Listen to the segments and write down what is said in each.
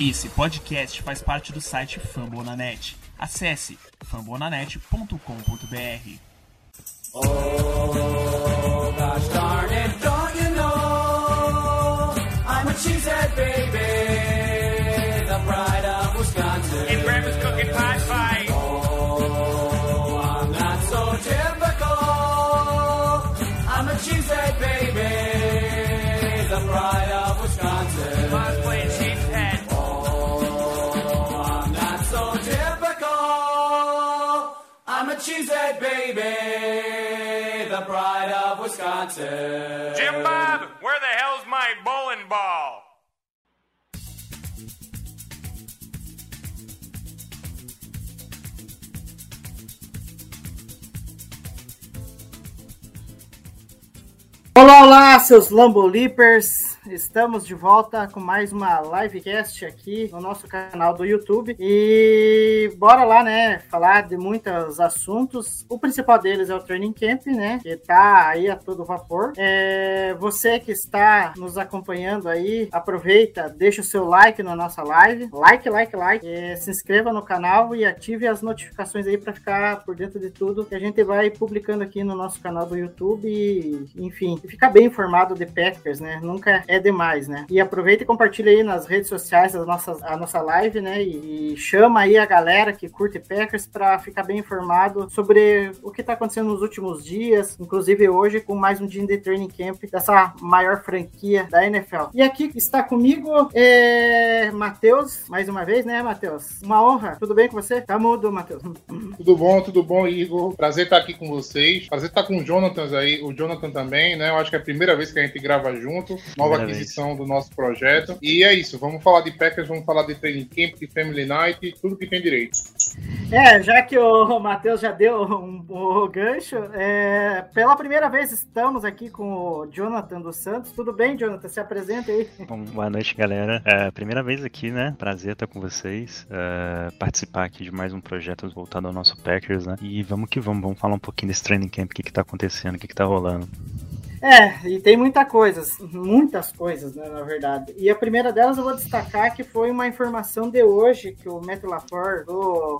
Esse podcast faz parte do site Fambonanet. Acesse fambonanet.com.br. Oh, cheesehead baby, the pride of Wisconsin. Jim Bob, where the hell's my bowling ball? Olá, olá, seus Lambolipers! Estamos de volta com mais uma livecast aqui no nosso canal do YouTube. E bora lá, né? Falar de muitos assuntos. O principal deles é o Training Camp, né? Que tá aí a todo vapor. É, você que está nos acompanhando aí, aproveita, deixa o seu like na nossa live. Like, like, like. É, se inscreva no canal e ative as notificações aí para ficar por dentro de tudo que a gente vai publicando aqui no nosso canal do YouTube. E, enfim, ficar bem informado de Packers, né? Nunca é demais, né? E aproveita e compartilha aí nas redes sociais a nossa, a nossa live, né? E, chama aí a galera que curte Packers para ficar bem informado sobre o que tá acontecendo nos últimos dias, inclusive hoje com mais um dia de training camp dessa maior franquia da NFL. E aqui está comigo é, Matheus, mais uma vez, né, Matheus? Uma honra. Tudo bem com você? Tá mudo, Matheus. Tudo bom, tudo bom, Igor? Prazer estar aqui com vocês. Prazer estar com o Jonathan aí, o Jonathan também, né? Eu acho que é a primeira vez que a gente grava junto. Nova aquisição do nosso projeto. E é isso, vamos falar de Packers, vamos falar de Training Camp, de Family Night, tudo que tem direito. É, já que o Matheus já deu um, um gancho, é, pela primeira vez estamos aqui com o Jonathan dos Santos. Tudo bem, Jonathan? Se apresenta aí. Bom, boa noite, galera. É, primeira vez aqui, né? Prazer estar com vocês. é, participar aqui de mais um projeto voltado ao nosso Packers, né? E vamos que vamos, vamos falar um pouquinho desse training camp, o que, que tá acontecendo, o que, que tá rolando. É, e tem muita coisas, muitas coisas, né, na verdade. E a primeira delas eu vou destacar que foi uma informação de hoje que o Matt LaFleur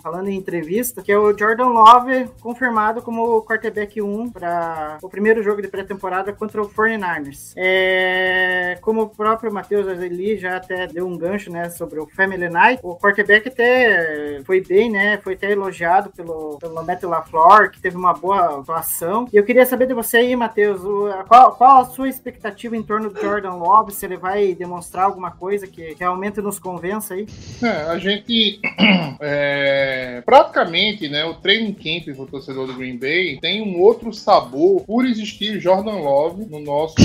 falando em entrevista, que é o Jordan Love confirmado como quarterback 1 para o primeiro jogo de pré-temporada contra o 49ers. É, como o próprio Matheus Azeli já até deu um gancho, né, sobre o Family Night, o quarterback até foi bem, né, foi até elogiado pelo, pelo Matt LaFleur, que teve uma boa atuação. E eu queria saber de você aí, Matheus, o- qual, qual a sua expectativa em torno do Jordan Love? Se ele vai demonstrar alguma coisa que realmente nos convença aí? É, a gente é, praticamente, né, o training camp do torcedor do Green Bay tem um outro sabor por existir Jordan Love no nosso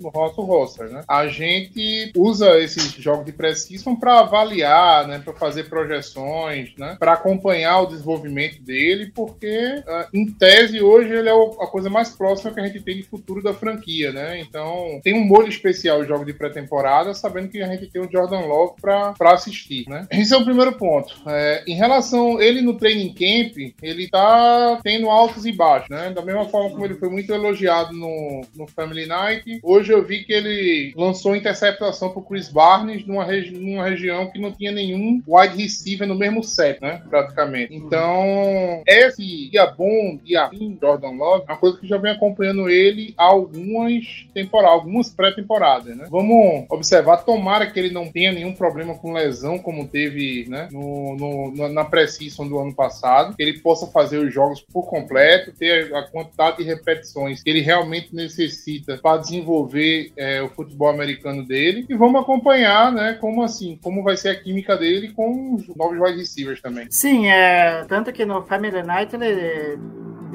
no nosso roster, né? A gente usa esses jogos de pré-season para avaliar, né, para fazer projeções, né, para acompanhar o desenvolvimento dele, porque ah, em tese hoje ele é a coisa mais próxima que a gente tem de futuro da franquia, né? Então tem um molho especial o jogo de pré-temporada, sabendo que a gente tem o Jordan Love para assistir, né? Esse é o primeiro ponto. É, em relação ele no training camp, ele tá tendo altos e baixos, né? Da mesma forma como ele foi muito elogiado no, no Family Night, hoje eu vi que ele lançou interceptação pro Chris Barnes numa, regi numa região que não tinha nenhum wide receiver no mesmo set, né? Praticamente. Então, esse dia bom, dia ruim, Jordan Love, é uma coisa que já vem acompanhando ele há algumas temporadas, algumas pré-temporadas, né? Vamos observar, tomara que ele não tenha nenhum problema com lesão, como teve, né? No, no- na- pré-season do ano passado, que ele possa fazer os jogos por completo, ter a quantidade de repetições que ele realmente necessita para desenvolver é, o futebol americano dele. E vamos acompanhar, né? Como assim, como vai ser a química dele com os novos wide receivers também. Sim, é, tanto que no Family Night ele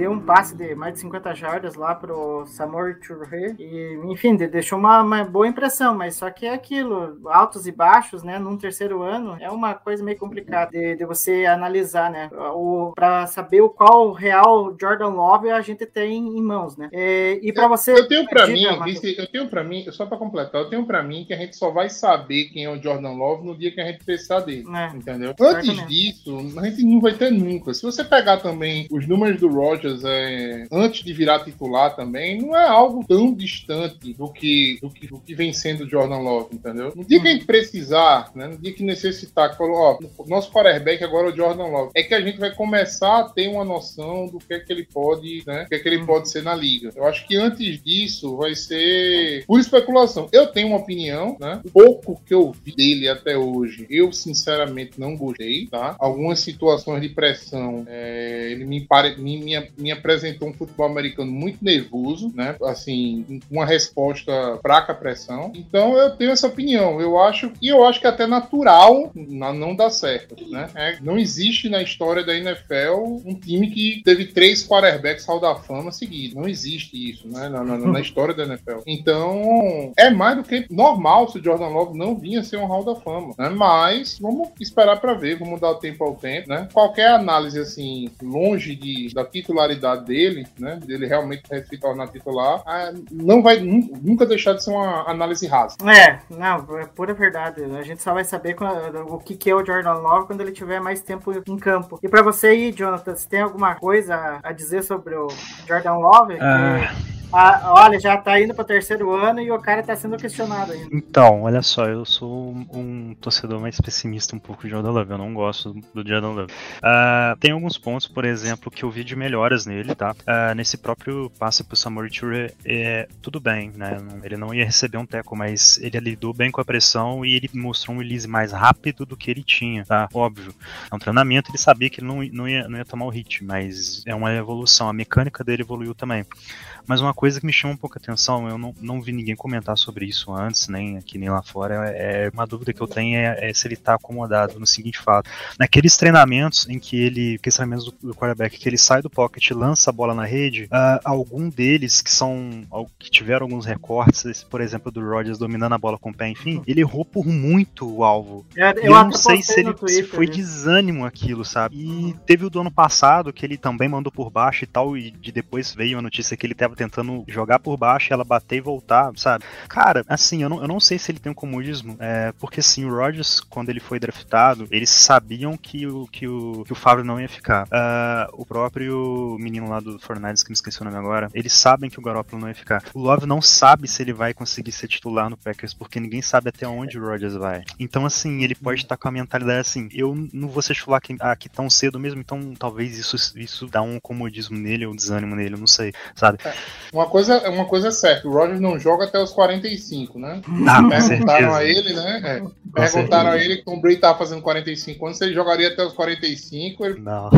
deu um passe de mais de 50 jardas lá pro Samor Touré e, enfim, de- deixou uma, uma boa impressão, mas só que é aquilo, altos e baixos, né, num terceiro ano, é uma coisa meio complicada de, de você analisar, né, o, pra saber o qual real Jordan Love a gente tem em mãos, né, É, e pra você... Eu tenho pra Diga, mim. Vice, eu tenho para mim, só pra completar, eu tenho pra mim que a gente só vai saber quem é o Jordan Love no dia que a gente precisar dele. É. Entendeu? Antes disso, a gente não vai ter nunca. Se você pegar também os números do Rogers É, antes de virar titular também, não é algo tão distante do que, do que, do que vem sendo o Jordan Love, entendeu? No dia que a gente precisar, né, no dia que necessitar, que falou, ó, nosso quarterback agora é o Jordan Love, é que a gente vai começar a ter uma noção do que é que ele pode, né, o que é que ele pode ser na liga. Eu acho que antes disso vai ser por especulação. Eu tenho uma opinião, né, pouco que eu vi dele até hoje, eu sinceramente não gostei, tá? Algumas situações de pressão, é, ele me, pare, me, me, me apresentou um futebol americano muito nervoso, né? Assim, uma resposta fraca à pressão. Então eu tenho essa opinião. Eu acho e eu acho que é até natural na- não dar certo, né? É, não existe na história da NFL um time que teve três quarterbacks Hall da Fama seguidos. Não existe isso, né? Na, na- na história da NFL. Então é mais do que normal se o Jordan Love não vinha ser um Hall da Fama, né? Mas vamos esperar para ver, vamos dar o tempo ao tempo, né? Qualquer análise assim longe de, da titularidade dele, né? Dele realmente se tornar titular, ah, não vai nu- nunca deixar de ser uma análise rasa. É, não, é pura verdade. A gente só vai saber quando- o que, que é o Jordan Love quando ele tiver mais tempo em campo. E pra você aí, Jonathan, você tem alguma coisa a dizer sobre o Jordan Love? Que, Ah. olha, já tá indo pro terceiro ano e o cara tá sendo questionado ainda. Então, olha só, eu sou um, torcedor mais pessimista um pouco de Jordan Love, eu não gosto do Jordan Love. Ah, tem alguns pontos, por exemplo, que eu vi de melhoras nele, tá? Ah, nesse próprio passe pro Samori Toure, é, tudo bem, né? Ele não ia receber um teco, mas ele lidou bem com a pressão e ele mostrou um release mais rápido do que ele tinha, tá? Óbvio. É um treinamento, ele sabia que ele não, não, ia, não ia tomar o hit, mas é uma evolução, a mecânica dele evoluiu também. Mas uma coisa que me chama um pouco a atenção, eu não, não vi ninguém comentar sobre isso antes, nem aqui nem lá fora, é uma dúvida que eu tenho é, é se ele tá acomodado no seguinte fato. Naqueles treinamentos em que ele, aqueles treinamentos do, do quarterback, que ele sai do pocket e lança a bola na rede, ah, algum deles que são, que tiveram alguns recortes, por exemplo, do Rodgers dominando a bola com o pé, enfim, ele errou por muito o alvo. Eu, E eu, até não sei se, ele, se Twitter, foi né? desânimo aquilo, sabe? E teve o do ano passado, que ele também mandou por baixo e tal, e de depois veio a notícia que ele tentando jogar por baixo, ela bater e voltar, sabe? Cara, assim, eu não, eu não sei se ele tem um comodismo, é, porque assim, o Rodgers, quando ele foi draftado, eles sabiam que o, que o, que o Favre não ia ficar. Ah, o próprio menino lá do Fortnite, que me esqueci o nome agora, eles sabem que o Garoppolo não ia ficar. O Love não sabe se ele vai conseguir ser titular no Packers, porque ninguém sabe até onde o Rodgers vai. Então, assim, ele pode estar com a mentalidade assim, eu não vou ser titular aqui, aqui tão cedo mesmo, então talvez isso, isso dá um comodismo nele ou desânimo nele, eu não sei, sabe? Uma coisa, uma coisa é certa, o Rogers não joga até os 45, né? Ah, com Perguntaram certeza. a ele, né? É, perguntaram a ele que o Tom Brady tava fazendo 45 anos, se ele jogaria até os 45, ele Não.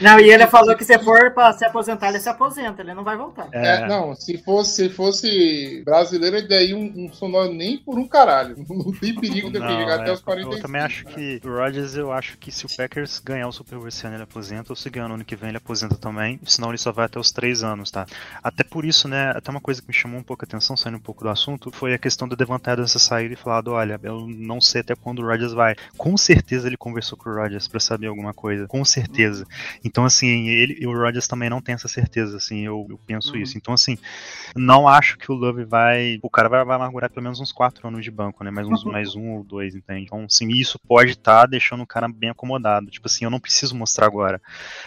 Não, e ele falou que se for pra se aposentar, ele se aposenta, ele não vai voltar. É, É, não, se fosse, se fosse brasileiro, ele daí um, um sonoro nem por um caralho. Não tem perigo de ele Não, chegar até é, os 45. Eu também acho que o Rodgers, eu acho que se o Packers ganhar o Super Bowl esse ano, ele aposenta, ou se ganhar no ano que vem, ele aposenta também, senão ele só vai até os três anos, tá? Até por isso, né, até uma coisa que me chamou um pouco a atenção, saindo um pouco do assunto, foi a questão do Devante Adams ter saído e falado, olha, eu não sei até quando o Rodgers vai. Com certeza ele conversou com o Rodgers pra saber alguma coisa, com certeza. Então, assim, ele e o Rodgers também não tem essa certeza, assim, eu, eu penso isso. Então, assim, não acho que o Love vai. O cara vai, vai amargurar pelo menos uns quatro anos de banco, né? Mais, uns, mais um ou dois, entende? Então, assim, isso pode estar deixando o cara bem acomodado. Tipo assim, eu não preciso mostrar agora.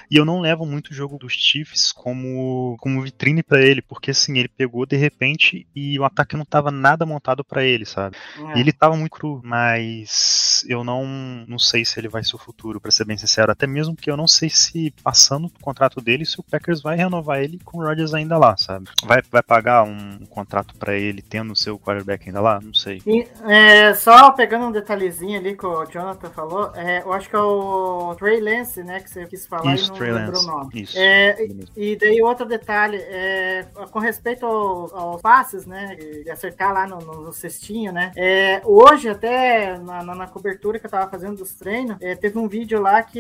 E eu não levo muito o jogo dos Chiefs como, como vitrine pra ele, porque assim, ele pegou de repente e o ataque não tava nada montado pra ele, sabe? É. E ele tava muito cru, mas eu não, não sei se ele vai ser o futuro, pra ser bem sincero. Até mesmo porque eu não sei se passando o contrato dele, se o Packers vai renovar ele com o Rodgers ainda lá, sabe? Vai, vai pagar um, contrato pra ele tendo o seu quarterback ainda lá? Não sei. E, é, só pegando um detalhezinho ali que o Jonathan falou, é, eu acho que é o Trey Lance, né, que você quis falar Isso, e não Trey lembrou Lance. o nome. Isso. É, mesmo. e daí outro detalhe, é, com respeito ao- aos passes, né, de acertar lá no, no cestinho, né, é, hoje até na, na- na cobertura que eu tava fazendo dos treinos, é, teve um vídeo lá que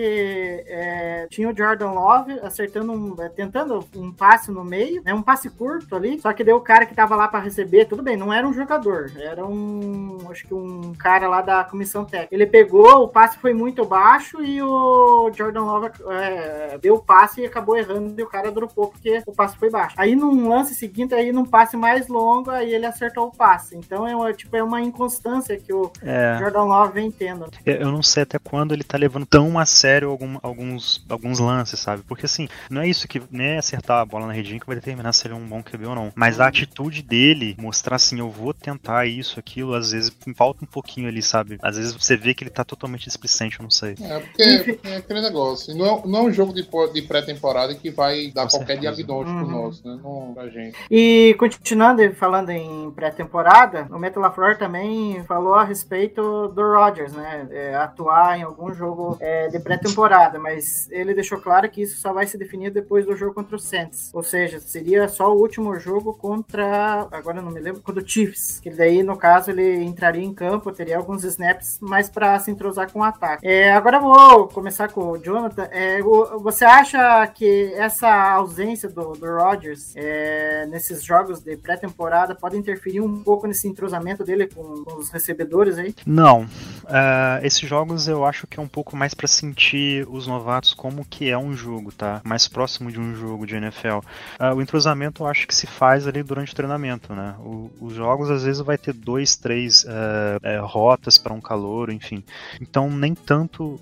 é, tinha o Jordan Love acertando um, é, tentando um passe no meio, né, um passe curto ali, só que deu o cara que tava lá para receber, tudo bem, não era um jogador, era um, acho que um cara lá da comissão técnica. Ele pegou, o passe foi muito baixo e o Jordan Love é, deu o passe e acabou errando e o cara dropou porque o passe foi baixo. Aí num lance seguinte, aí num passe mais longo, aí ele acertou o passe. Então é uma, tipo, é uma inconstância que o É, Jordan Love vem tendo. eu não sei até quando ele tá levando tão a sério algum- alguns, alguns lances, sabe? Porque assim, não é isso que nem é acertar a bola na redinha que vai determinar se ele é um bom QB ou não. Mas a atitude dele, mostrar assim, eu vou tentar isso, aquilo, às vezes falta um pouquinho ali, sabe? Às vezes você vê que ele tá totalmente displicente, eu não sei. É, porque é aquele negócio. Não é, não é um jogo de, de pré-temporada que vai dar Com qualquer certeza. diagnóstico Uhum. nosso, né? Não pra gente. E continuando falando em pré-temporada, o Metal LaFleur também falou a respeito do Rodgers, né? É, atuar em algum jogo é, de pré-temporada, mas ele deixou claro que isso só vai se definir depois do jogo contra o Saints. Ou seja, seria só o último jogo contra. Agora eu não me lembro, contra o Chiefs. Que daí, no caso, ele entraria em campo, teria alguns snaps, mas para se entrosar com o ataque. É, agora vou começar com o Jonathan. É, o- você acha que essa ausência do, do Rodgers é, nesses jogos de pré-temporada pode interferir um pouco nesse entrosamento dele com, com os recebedores aí? Não. Ah, esses jogos eu acho que é um pouco mais pra sentir os novatos como que é um jogo, tá? Mais próximo de um jogo de NFL. Ah, o entrosamento eu acho que se faz ali durante o treinamento, né? O- os jogos às vezes vai ter dois, três eh, rotas para um calor, enfim. Então nem tanto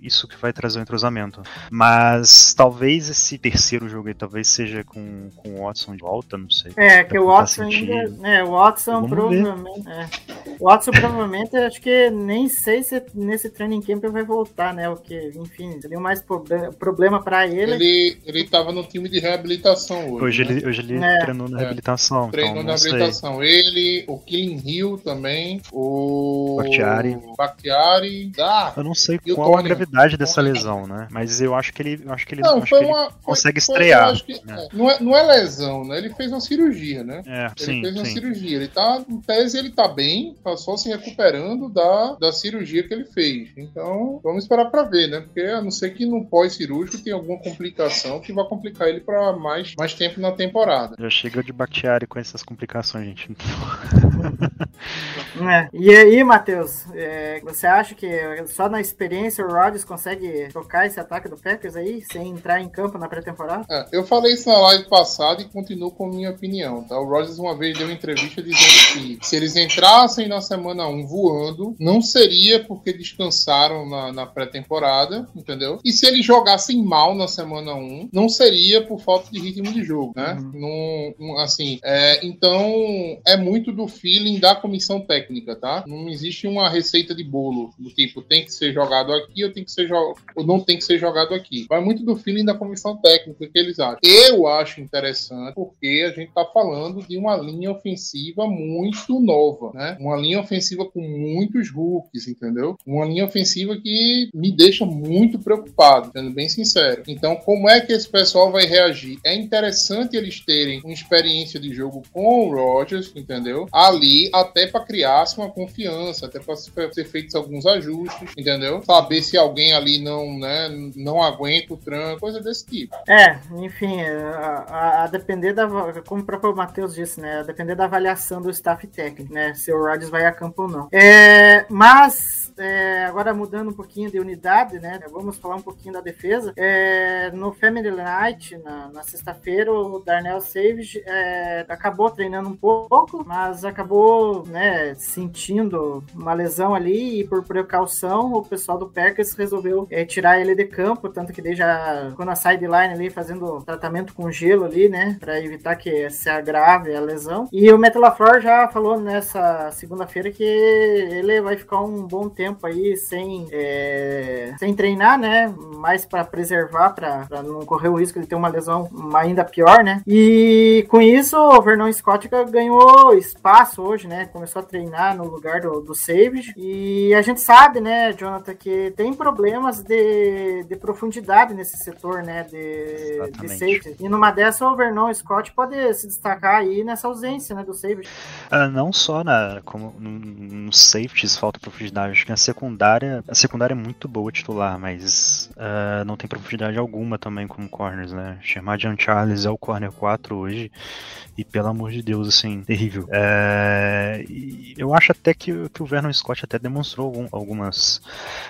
isso que vai trazer o entrosamento. Mas talvez esse terceiro jogo aí talvez seja com, com o Watson de volta, não sei. É, que o Watson ainda. É, o Watson provavelmente. é. O Watson provavelmente, acho que nem sei se nesse training camp ele vai voltar, né? O que, enfim, seria mais proble- problema pra ele. Ele, ele tava no time de reabilitação hoje. Hoje né? ele, hoje ele É. treinou na É. reabilitação. Treinou então na não sei. Ele, o Killing Hill também, o. Bakhtiari. Bakhtiari. Ah, Eu não sei qual a gravidade dessa lesão, né? Mas eu acho que ele, eu acho que ele, não, acho foi que ele uma. foi- consegue foi- estrear, que- né? é, não, é, não é lesão, né? Ele fez uma cirurgia, né? É, Ele sim, fez uma sim. cirurgia. Ele tá, em tese, ele tá bem, tá só se recuperando da, da cirurgia que ele fez. Então, vamos esperar pra ver, né? Porque a não ser que no pós-cirúrgico tenha alguma complicação que vai complicar ele pra mais, mais tempo na temporada. Já chega de Bakhtiari com essas complicações, gente. É. E aí, Matheus, é, você acha que só na experiência o Rodgers consegue tocar esse ataque do Packers aí, sem entrar em campo na pré-temporada? É, eu falei isso na live passada e continuo com a minha opinião, tá? O Rogers uma vez deu uma entrevista dizendo que se eles entrassem na semana 1 voando, não seria porque descansaram na, na pré-temporada, entendeu? E se eles jogassem mal na semana 1, não seria por falta de ritmo de jogo, né? Não- não- assim, é, então é muito do feeling da comissão técnica, tá? Não existe uma receita de bolo do tipo tem que ser jogado aqui ou tem que ser ou não tem que ser jogado aqui. Vai muito do feeling da comissão técnica que eles acham. Eu acho interessante porque a gente tá falando de uma linha ofensiva muito nova, né? Uma linha ofensiva com muitos rookies, entendeu? Uma linha ofensiva que me deixa muito preocupado, sendo bem sincero. Então, como é que esse pessoal vai reagir? É interessante eles terem uma experiência de jogo com o Rodgers, entendeu? Ali, até para criar uma confiança, até para ser feitos alguns ajustes, entendeu? Saber se alguém ali não, né, não aguenta o tranco, coisa desse tipo. É, enfim, a, a- a depender da, como o próprio Matheus disse, né, a depender da avaliação do staff técnico, né, se o Rodgers vai a campo ou não. É, mas, é, agora mudando um pouquinho de unidade, né, vamos falar um pouquinho da defesa. É, no Family Night, na, na sexta-feira, o Darnell Savage é, acabou treinando um pouco, mas acabou, né, sentindo uma lesão ali e por precaução o pessoal do Packers resolveu é, tirar ele de campo, tanto que daí já ficou na sideline ali fazendo tratamento com gelo ali, né, para evitar que se agrave a lesão. E o Matt LaFleur já falou nessa segunda-feira que ele vai ficar um bom tempo aí sem, é, sem treinar, né, mais para preservar, para não correr o risco de ter uma lesão ainda pior, né. E com isso o Vernon Scott ganhou espaço hoje, né, começou a treinar no lugar do, do Savage. E a gente sabe, né, Jonathan, que tem problemas de, de profundidade nesse setor, né, de, de safety. E numa dessa, o Vernon Scott pode se destacar aí nessa ausência, né, do Savage. Ah, não só na, como no, nos safeties falta profundidade, acho que na secundária secundária, a secundária é muito boa titular, mas uh, não tem profundidade alguma também como corners, né? Chamar John Charles é o corner 4 hoje e pelo amor de Deus, assim, terrível. É, eu acho até que, que, o Vernon Scott até demonstrou algum, algumas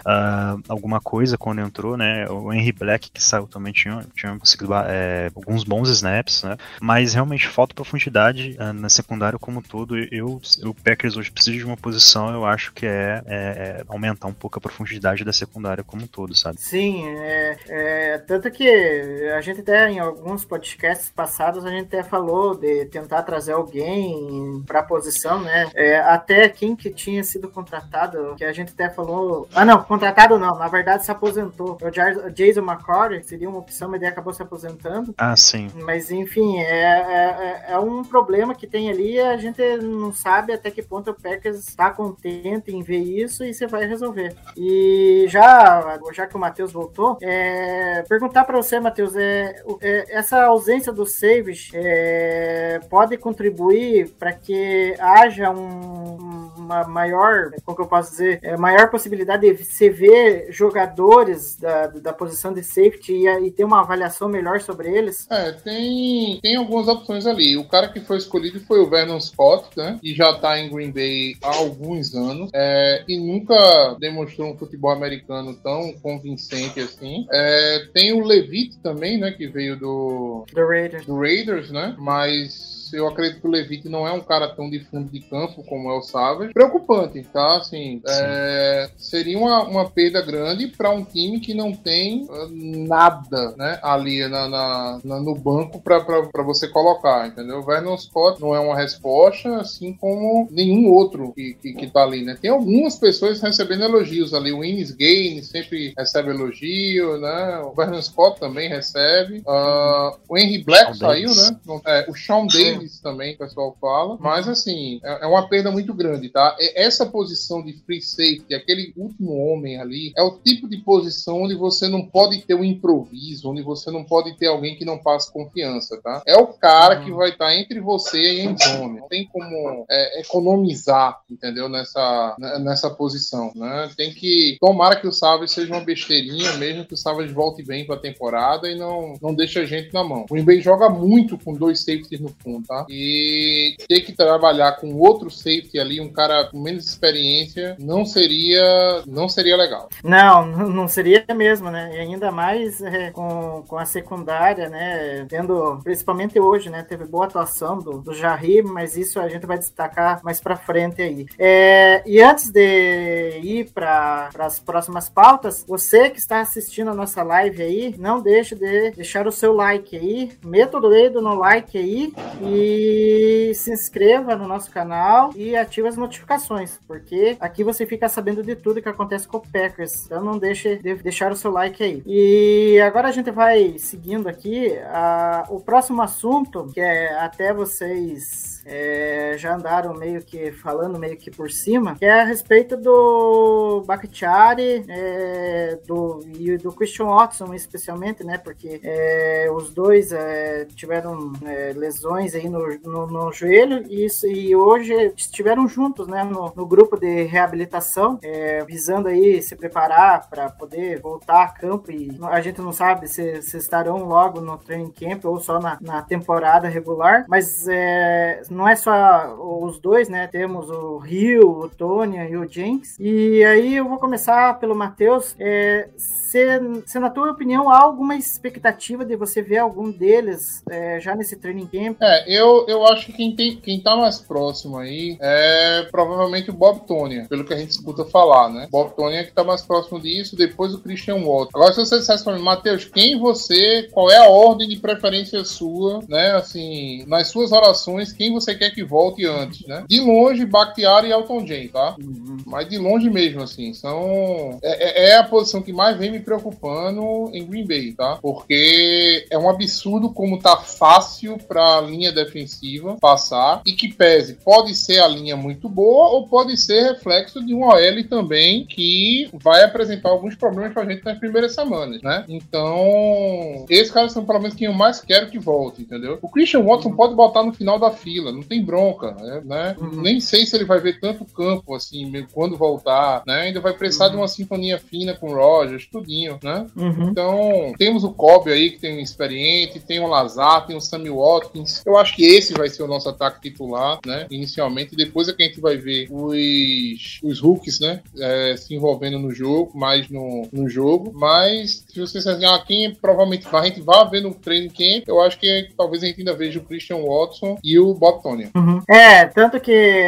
uh, alguma coisa quando entrou, né? O Henry Black que saiu também tinha, tinha conseguido é, alguns bons snaps, né? Mas realmente falta profundidade uh, na secundária como um todo. Eu, o Packers hoje precisa de uma posição, eu acho que é, é, é, aumentar um pouco a profundidade da secundária como um todo, sabe? Sim, é, é, tanto que a gente até em alguns podcasts passados a gente até falou de tentar trazer alguém para a posição, né? É, até quem que tinha sido contratado, que a gente até falou. Ah, não, contratado não, na verdade se aposentou. O Jason McCory seria uma opção, mas ele acabou se aposentando. Ah, sim. Mas enfim, é, é, é um problema que tem ali, a gente não sabe até que ponto o Packers está contente em ver isso e você vai resolver. E já, já que o Matheus voltou, é, perguntar para você, Matheus, é, é, essa ausência do Savage é, pode contribuir para que haja um, uma maior, como que eu posso dizer, é, maior possibilidade de você ver jogadores da, da posição de safety e, e ter uma avaliação melhor sobre eles? É, tem, tem algumas opções ali. O cara que foi escolhido foi o Vernon Scott, né? E já tá em Green Bay há alguns anos. É, e nunca demonstrou um futebol americano tão convincente assim. É, tem o Levitt também, né? Que veio do, do Raiders. do Raiders, né? Mas eu acredito que o Levitt não é um cara tão de fundo de campo como é o Savage. Preocupante, tá? Assim, é, seria uma, uma perda grande para um time que não tem uh, nada, né? Ali na, na, na no banco para você colocar, entendeu? O Vernon Scott não é uma resposta, assim como nenhum outro que, que, que tá ali, né? Tem algumas pessoas recebendo elogios ali. O Innis Gain sempre recebe elogio, né? O Vernon Scott também recebe. Uh, o Henry Black Sean saiu, Davis. né? É, o Sean Davis deles também, o pessoal fala. Mas, assim, é, é uma perda muito grande, tá? Essa posição de free safety, aquele último homem ali, é o tipo de posição onde você não pode ter um improviso, onde você não pode ter alguém que não passe confiança, tá? É o cara uhum. que vai estar tá entre você e a endzone. Não tem como é, economizar, entendeu? Nessa, né, nessa posição, né? Tem que... Tomara que o Savage seja uma besteirinha, mesmo que o Savage volte bem pra temporada e não, não deixe a gente na mão. O Green joga muito com dois safeties no fundo, tá? E ter que trabalhar com outro safety ali, um cara com menos experiência, não seria não seria legal. Não, não seria mesmo, né? E ainda mais é, com, com a secundária, né? Tendo, principalmente hoje, né? Teve boa atuação do, do Jarry, mas isso a gente vai destacar mais pra frente aí. É, e antes de ir para as próximas pautas, você que está assistindo a nossa live aí, não deixe de deixar o seu like aí, meta o dedo no like aí e e se inscreva no nosso canal e ative as notificações, porque aqui você fica sabendo de tudo que acontece com o Packers. Então não deixe de deixar o seu like aí. E agora a gente vai seguindo aqui a, o próximo assunto, que é até vocês é, já andaram meio que falando meio que por cima, que é a respeito do Bakhtiari é, do, e do Christian Watson, especialmente, né? Porque é, os dois é, tiveram é, lesões aí no, no, no joelho e, e, hoje estiveram juntos, né? No, no grupo de reabilitação, é, visando aí se preparar para poder voltar a campo e a gente não sabe se, se estarão logo no training camp ou só na, na temporada regular, mas é, não é só os dois, né? Temos o Rio, o Tony e o Jenks. E aí eu vou começar pelo Matheus. É, se, se, na tua opinião, há alguma expectativa de você ver algum deles é, já nesse training camp? É, eu, eu acho que quem, tem, quem tá mais próximo aí é provavelmente o Bob Tony, pelo que a gente escuta falar, né? Bob Tony é que tá mais próximo disso, depois o Christian Watt. Agora, se você dissesse pra mim, Matheus, quem você, qual é a ordem de preferência sua, né? Assim, nas suas orações, quem você quer que volte antes, né? De longe, Bakhtiari e Elton Jane, tá? Uhum. Mas de longe mesmo, assim, são... É, é, é a posição que mais vem me preocupando em Green Bay, tá? Porque é um absurdo como tá fácil para a linha defensiva passar e que pese, pode ser a linha muito boa ou pode ser reflexo de um OL também que vai apresentar alguns problemas pra gente nas primeiras semanas, né? Então, esses caras são pelo menos quem eu mais quero que volte, entendeu? O Christian Watson pode botar no final da fila, não tem bronca, né? né? Uhum. Nem sei se ele vai ver tanto campo assim quando voltar, né? Ainda vai precisar Uhum. de uma sintonia fina com o Rogers, né? Uhum. Então, temos o Kobe aí, que tem um experiente, tem o Lazar, tem o Sammy Watkins. Eu acho que esse vai ser o nosso ataque titular, né? Inicialmente. Depois é que a gente vai ver os, os hooks, né? é, se envolvendo no jogo, mais no, no jogo. Mas, se você disser assim, ah, quem provavelmente vai, a gente vai ver no training camp, eu acho que talvez a gente ainda veja o Christian Watson e o Bob Tonya. Uhum. É, tanto que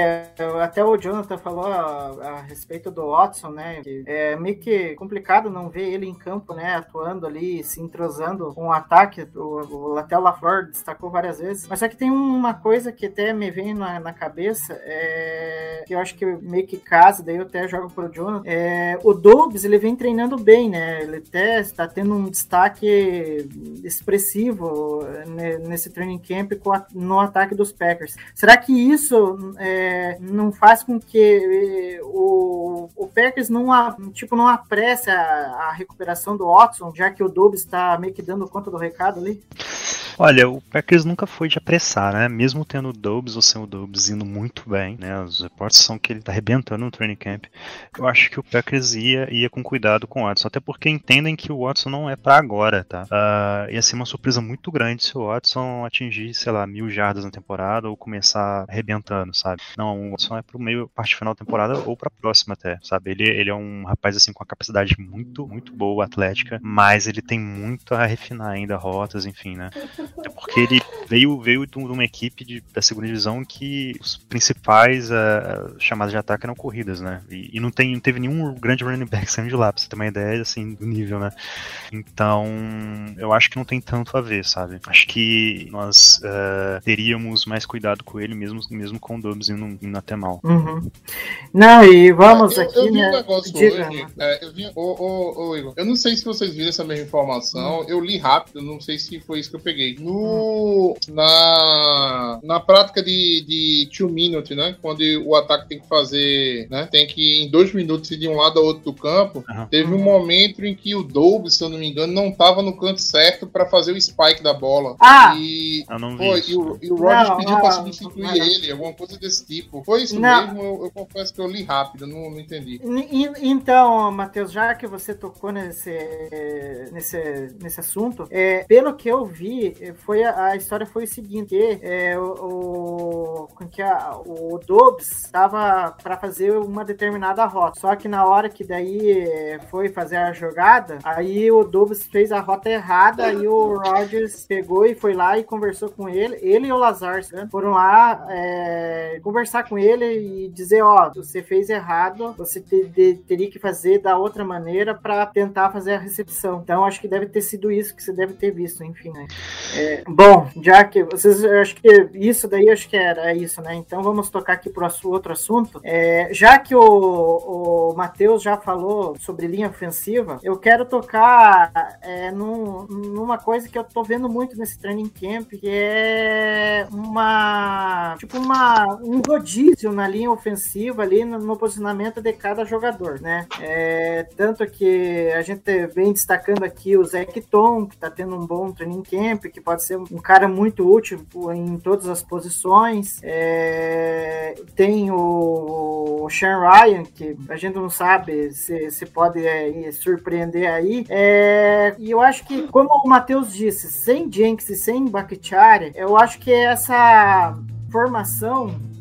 até o Jonathan falou a, a respeito do Watson, né? que é meio que complicado não ver ele em campo, né? Atuando ali, se entrosando com o ataque. O, o Latel LaFleur destacou várias vezes. Mas só que tem uma coisa que até me vem na, na cabeça, é, que eu acho que meio que casa, daí eu até jogo pro Jonathan. É, o Dobbs, ele vem treinando bem, né? Ele até está tendo um destaque expressivo né, nesse training camp a- no ataque dos Packers. Será que isso é, não faz com que eh, o, o Packers não, tipo, não apresse a, a recuperação do Watson, já que o Dobbs está meio que dando conta do recado ali? Olha, o Packers nunca foi de apressar, né? Mesmo tendo o Dobbs ou sem o Dobbs indo muito bem, né? Os reportes são que ele tá arrebentando no training camp. Eu acho que o Packers ia, ia com cuidado com o Watson, até porque entendem que o Watson não é pra agora, tá? Ah, ia ser uma surpresa muito grande se o Watson atingir, sei lá, mil jardas na temporada ou começar arrebentando, sabe? Não, o Watson é pro meio, parte final da temporada ou pra próxima até, sabe? Ele, ele é um rapaz, assim, com uma capacidade muito, muito boa, atlética, mas ele tem muito a refinar ainda, rotas, enfim, né? É porque ele veio, veio de uma equipe de- da segunda divisão que os principais eh, chamadas de ataque eram corridas, né? E, e não, tem, não teve nenhum grande running back saindo de lá, pra você ter uma ideia, assim, do nível, né? Então, eu acho que não tem tanto a ver, sabe? Acho que nós eh, teríamos mais cuidado com ele, mesmo, mesmo com o Dobbs indo, indo até mal. Uhum. Não, e vamos eu, aqui, eu vi né? um negócio Diga, hoje. mano. é, eu vi, ô, ô, ô, Igor, eu não sei se vocês viram essa mesma informação. Eu li rápido, não sei se foi isso que eu peguei. No, na, na prática de, de two minute, né? Quando o ataque tem que fazer, né? Tem que em dois minutos ir de um lado ao outro do campo. Aham. Teve um momento em que o Dobbs, se eu não me engano, não estava no canto certo para fazer o spike da bola. Ah! E Eu não vi foi, e o, e o Não, pediu para substituir não. ele, alguma coisa desse tipo. Foi isso Não. mesmo? Eu, eu confesso que eu li rápido, não, não entendi. Então, Matheus, já que você tocou nesse, nesse, nesse assunto, é, pelo que eu vi, foi a, a história foi o seguinte: é, o, o, que a- o Dobbs estava para fazer uma determinada rota, só que na hora que daí é, foi fazer a jogada, aí o Dobbs fez a rota errada e o Rodgers pegou e foi lá e conversou com ele, ele e o Lazar né, foram lá é, conversar com ele e dizer, ó, você fez errado, você te- de- teria que fazer da outra maneira para tentar fazer a recepção. Então acho que deve ter sido isso que você deve ter visto, enfim, né? É, bom, já que vocês, acho que isso daí acho que era isso, né? Então vamos tocar aqui para o outro assunto. É, já que o, o Matheus já falou sobre linha ofensiva, eu quero tocar é, num- numa coisa que eu tô vendo muito nesse training camp, que é uma tipo uma um rodízio na linha ofensiva ali no, no posicionamento de cada jogador, né? É, tanto que a gente vem destacando aqui o Zé Tom, que tá tendo um bom training camp, que pode ser um cara muito útil em todas as posições. É, tem o, o Sean Ryan, que a gente não sabe se, se pode é, surpreender aí. É, e eu acho que, como o Matheus disse, sem Jenks e sem Bakhtiari, eu acho que essa formação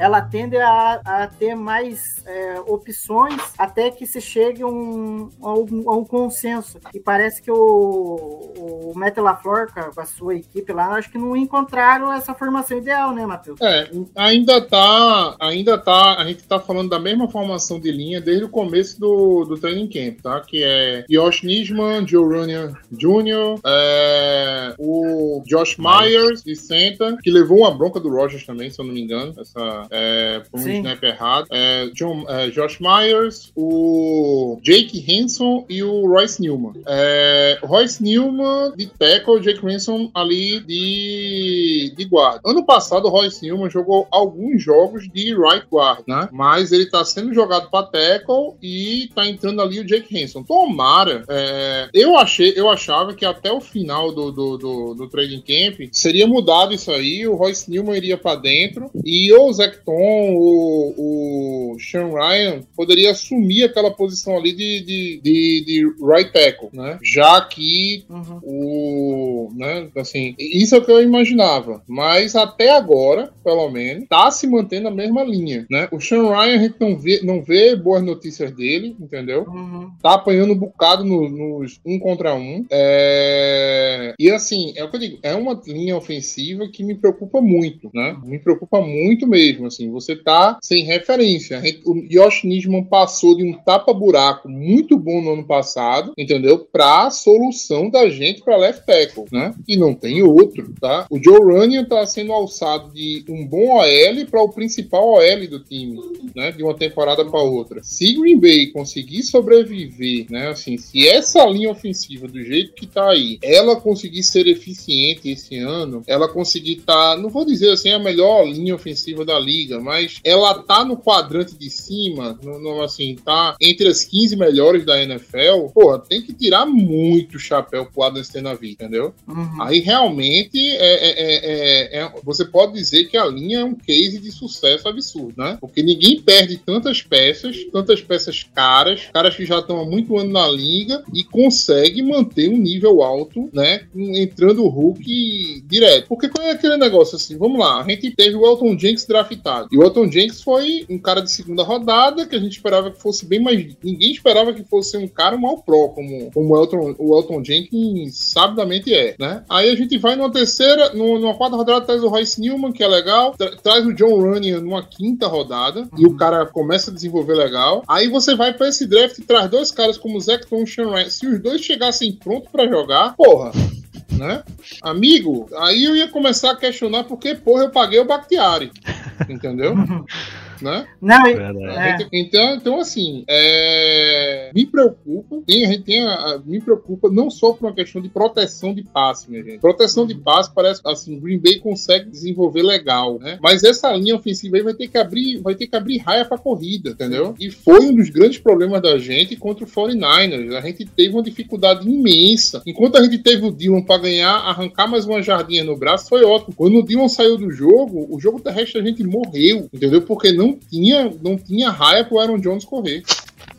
ela tende a, a ter mais é, opções até que se chegue um, a, um, a um consenso. E parece que o, o Matt LaFleur, com a sua equipe lá, acho que não encontraram essa formação ideal, né, Matheus? É, ainda tá, ainda tá, a gente tá falando da mesma formação de linha desde o começo do, do training camp, tá? Que é Josh Nisman, Joe Runyan Jr., é, o Josh Myers de center, que levou uma bronca do Rogers também, se eu não me engano, essa, É, por um Sim. snap errado. É, John, é, Josh Myers, o Jake Henson e o Royce Newman. É, Royce Newman de tackle, Jake Henson ali de, de guarda. Ano passado, o Royce Newman jogou alguns jogos de right guard, né? Mas ele tá sendo jogado para tackle e tá entrando ali o Jake Henson. Tomara. é, eu achei, eu achava que até o final do, do, do, do trading camp seria mudado isso aí. O Royce Newman iria para dentro e ou o Zecton, o, o Sean Ryan poderia assumir aquela posição ali de, de, de, de right tackle, né? Já que Uhum. o, né, assim, isso é o que eu imaginava, mas até agora, pelo menos, tá se mantendo a mesma linha, né? O Sean Ryan a gente não vê, não vê boas notícias dele, entendeu? Uhum. Tá apanhando um bocado no- nos um contra um. É, E assim, é o que eu digo, é uma linha ofensiva que me preocupa muito, né? Me preocupa muito mesmo, assim, você tá sem referência. O Josh Nisman passou de um tapa-buraco muito bom no ano passado, entendeu? Pra solução da gente pra left tackle, né? E não tem outro, tá? O Joe Runyon tá sendo alçado de um bom OL para o principal OL do time, né? De uma temporada para outra. Se Green Bay conseguir sobreviver, né? Assim, se essa linha ofensiva do jeito que tá aí, ela conseguir ser eficiente esse ano, ela conseguir tá, não vou dizer assim a melhor linha ofensiva da liga, mas ela tá no quadrante de cima, no, no, assim, tá entre as 15 melhores da NFL, porra, tem que tirar muito chapéu pro Adam Stenavik, entendeu? Uhum. Aí realmente é, é- é- é- é- você pode dizer que a linha é um case de sucesso absurdo, né? Porque ninguém perde tantas peças, tantas peças caras, caras que já estão há muito ano na liga e consegue manter um nível alto, né? Entrando o Hulk direto. Porque qual é aquele negócio assim? Vamos lá, a gente teve o Elton Jenks draftado. E o Elton Jenks foi um cara de segunda rodada que a gente esperava que fosse bem mais. Ninguém esperava que fosse um cara mal pro, como, como o, Elton, o Elton Jenkins sabidamente é, né? Aí a gente vai numa terceira, numa quarta rodada, traz o Royce Newman, que é legal, tra- traz o John Runyon numa quinta rodada, e o cara começa a desenvolver legal. Aí você vai pra esse draft e traz dois caras como o Zach Tom e o Sean Ryan. Se os dois chegassem prontos pra jogar, porra. Né? Amigo, aí eu ia começar a questionar porque, porra, eu paguei o Bakhtiari. Entendeu? né? Não, Verdade. É. Então- Então, então assim, é, me preocupa, tem, a gente tem a- a- me preocupa não só por uma questão de proteção de passe, minha gente. Proteção de passe parece assim, Green Bay consegue desenvolver legal, né? Mas essa linha ofensiva aí vai ter que abrir, vai ter que abrir raia para corrida, entendeu? E foi um dos grandes problemas da gente contra o 49ers. A gente teve uma dificuldade imensa. Enquanto a gente teve o Dillon para ganhar, arrancar mais uma jardinha no braço, foi ótimo. Quando o Dillon saiu do jogo, o jogo terrestre a gente morreu, entendeu? Porque não tinha, não tinha raia pro Aaron Jones correr.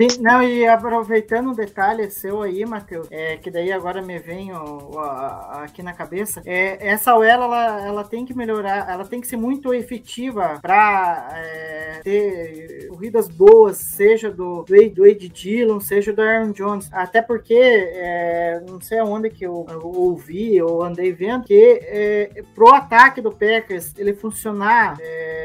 Sim, não, e aproveitando um detalhe seu aí, Matheus, é, que daí agora me vem aqui na cabeça, é, essa OL ela, ela tem que melhorar, ela tem que ser muito efetiva para ter corridas boas, seja do, do, do Wade Dillon, seja do Aaron Jones, até porque é, não sei aonde que eu, eu ouvi ou andei vendo que é, pro ataque do Packers ele funcionar é,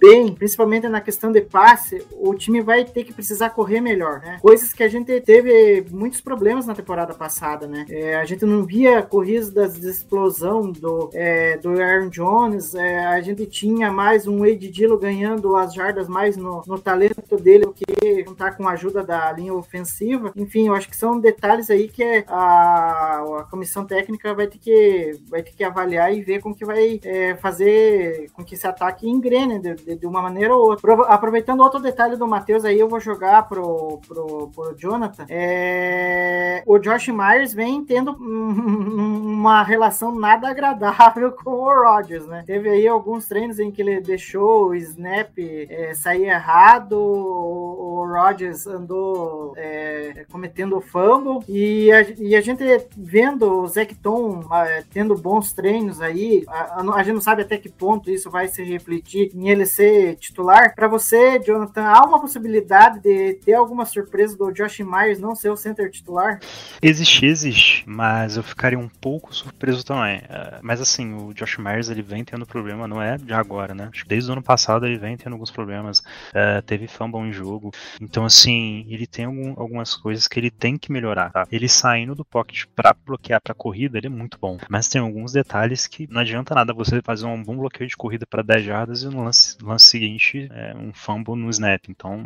bem, principalmente na questão de passe, o time vai ter que precisar correr melhor, né? Coisas que a gente teve muitos problemas na temporada passada, né? É, a gente não via corridas de explosão do, é, do Aaron Jones, é, a gente tinha mais um Wade Dillon ganhando as jardas mais no, no talento dele do que contar com a ajuda da linha ofensiva. Enfim, eu acho que são detalhes aí que a, a comissão técnica vai ter que, vai ter que avaliar e ver como que vai é, fazer com que esse ataque engrene de, de, de uma maneira ou outra. Aproveitando outro detalhe do Matheus aí, eu vou jogar pro, pro, pro Jonathan. É, o Josh Myers vem tendo um- uma relação nada agradável com o Rodgers, né? Teve aí alguns treinos em que ele deixou o snap é, sair errado, o, o Rodgers andou é, cometendo fumble e a, e a gente vendo o Zecton ah, tendo bons treinos aí, a, a gente não sabe até que ponto isso vai se refletir em ele ser titular. Para você, Jonathan, há uma possibilidade de ter alguma surpresa do Josh Myers não ser o center titular? Existe, existe, mas eu ficaria um pouco surpreso também. Eh, Mas assim, o Josh Myers ele vem tendo problema, não é de agora, né? Desde o ano passado ele vem tendo alguns problemas. Eh, teve fumble em jogo. Então, assim, ele tem algum- algumas coisas que ele tem que melhorar, tá? Ele saindo do pocket pra bloquear pra corrida, ele é muito bom. Mas tem alguns detalhes que não adianta nada você fazer um bom bloqueio de corrida pra 10 jardas e no lance, lance seguinte é um fumble no snap. Então,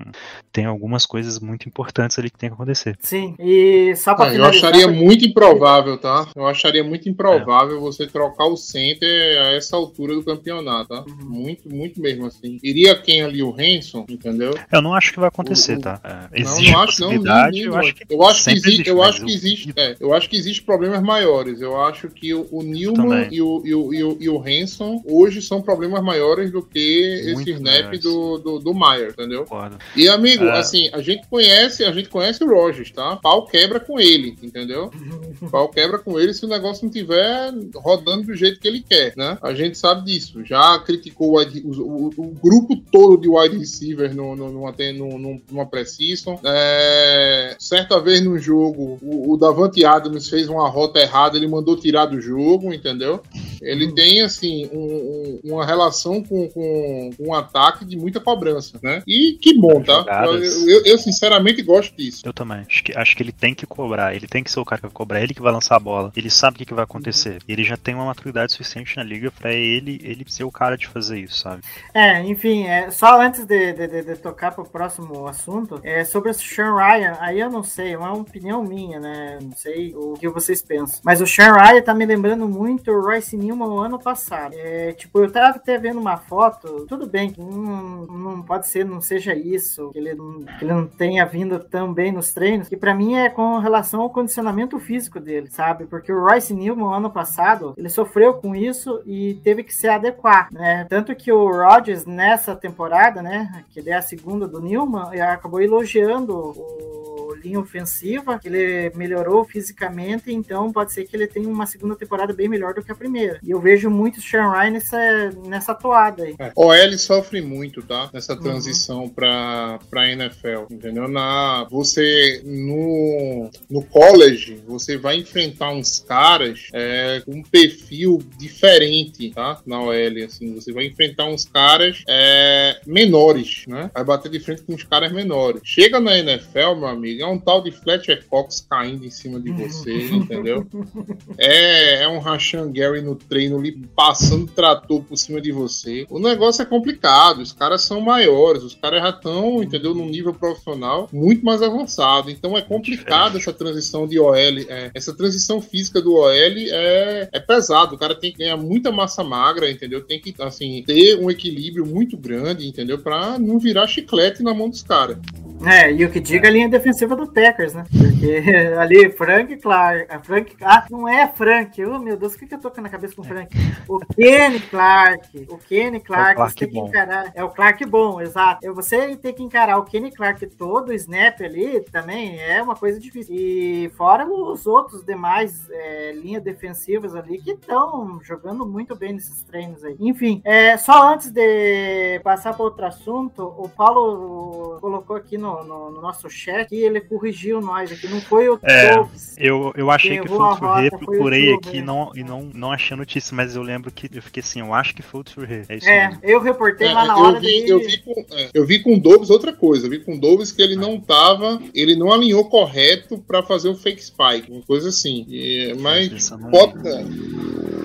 tem algumas coisas muito importantes ali que tem que acontecer. Sim, e só pra Ah, eu acharia muito improvável, tá? Eu acharia muito improvável você trocar o center a essa altura do campeonato, tá? Muito, muito mesmo assim. Iria quem ali, o Hanson, entendeu? Eu não acho que vai acontecer, O- tá? É, Não, existe não acho, não. eu acho que eu acho que existe, existe, eu acho que existe, é, eu acho que existe problemas maiores. Eu acho que o, o Newman e o, e, o, e, o, e o Hanson hoje são problemas maiores do que Muito esse snap do, do, do Meyer, entendeu? E amigo, É. assim, a gente conhece, a gente conhece o Rogers, tá? Pau quebra com ele, entendeu? Pau quebra com ele se o negócio não tiver rodando do jeito que ele quer, né? A gente sabe disso. Já criticou o, wide- o- o- grupo todo de wide receiver no, no, numa, no- numa precision. É, certa vez no jogo, o, o Davante Adams fez uma rota errada, ele mandou tirar do jogo, entendeu? Ele tem, assim, um- um- uma relação com, com, um ataque de muita cobrança, né? E que bom, tá? Eu, eu- eu, sinceramente gosto disso. Eu também. Acho que, acho que ele tem que cobrar. Ele tem que ser o cara que vai cobrar. Ele que vai lançar a bola. Ele sabe o que, que vai acontecer. Ele já tem uma maturidade suficiente na liga pra ele, ele ser o cara de fazer isso, sabe? É, enfim, é, só antes de, de, de- de tocar pro próximo assunto, é sobre o Sean Ryan, aí eu não sei, é uma opinião minha, né? Não sei o que vocês pensam. Mas o Sean Ryan tá me lembrando muito o Royce Newman no ano passado. É, tipo, eu tava até vendo uma foto, tudo bem não, não pode ser, não seja isso, que ele não, que ele não tenha vindo tão bem nos treinos, que pra mim é com relação ao condicionamento físico dele, sabe? Porque o Royce Newman ano passado, ele sofreu com isso e teve que se adequar, né? Tanto que o Rodgers nessa temporada, né, que é a segunda do Newman, acabou elogiando o linha ofensiva, ele melhorou fisicamente, então pode ser que ele tenha uma segunda temporada bem melhor do que a primeira. E eu vejo muito o Sean Ryan nessa, nessa toada aí. É. OL sofre muito, tá? Nessa transição pra, pra NFL, entendeu? Na, você, no, no college, você vai enfrentar uns caras é, com um perfil diferente, tá? Na OL, assim. Você vai enfrentar uns caras é, menores, né? Vai bater de frente com uns caras menores. Chega na NFL, meu amigo, é um tal de Fletcher Cox caindo em cima de você, entendeu? É, é um Rashan Gary no treino ali passando trator por cima de você. O negócio é complicado, os caras são maiores, os caras já estão, entendeu, num nível profissional muito mais avançado. Então é complicado essa transição de OL, é, essa transição física do OL é, é pesado. O cara tem que ganhar muita massa magra, entendeu? Tem que, assim, ter um equilíbrio muito grande, entendeu? Pra não virar chiclete na mão dos caras. É, e o que diga a linha defensiva do Packers, né? Porque ali, Frank Clark. a Frank, ah, não é Frank. Oh, meu Deus, o que, que eu tô na cabeça com o Frank? O Kenny Clark. O Kenny Clark, Clark você tem que encarar. É o Clark bom, exato. É Você tem que encarar o Kenny Clark todo o snap ali também é uma coisa difícil. E fora os outros demais é, linhas defensivas ali que estão jogando muito bem nesses treinos aí. Enfim, é, só antes de passar para outro assunto, o Paulo colocou aqui no, no- no nosso chat que ele corrigiu nós aqui. Não foi o É. Eu, eu achei que foi o o procurei aqui não, e não, não achei a notícia, mas eu lembro que eu fiquei assim, eu acho que foi o Touré. É isso É, mesmo. eu reportei É, lá na hora eu, vi, dele. eu, vi com, é, eu vi com o Dobbs outra coisa. Eu vi com o Dobbs que ele não tava. Ele não alinhou correto pra fazer o fake spike. Uma coisa assim. E- mas pode.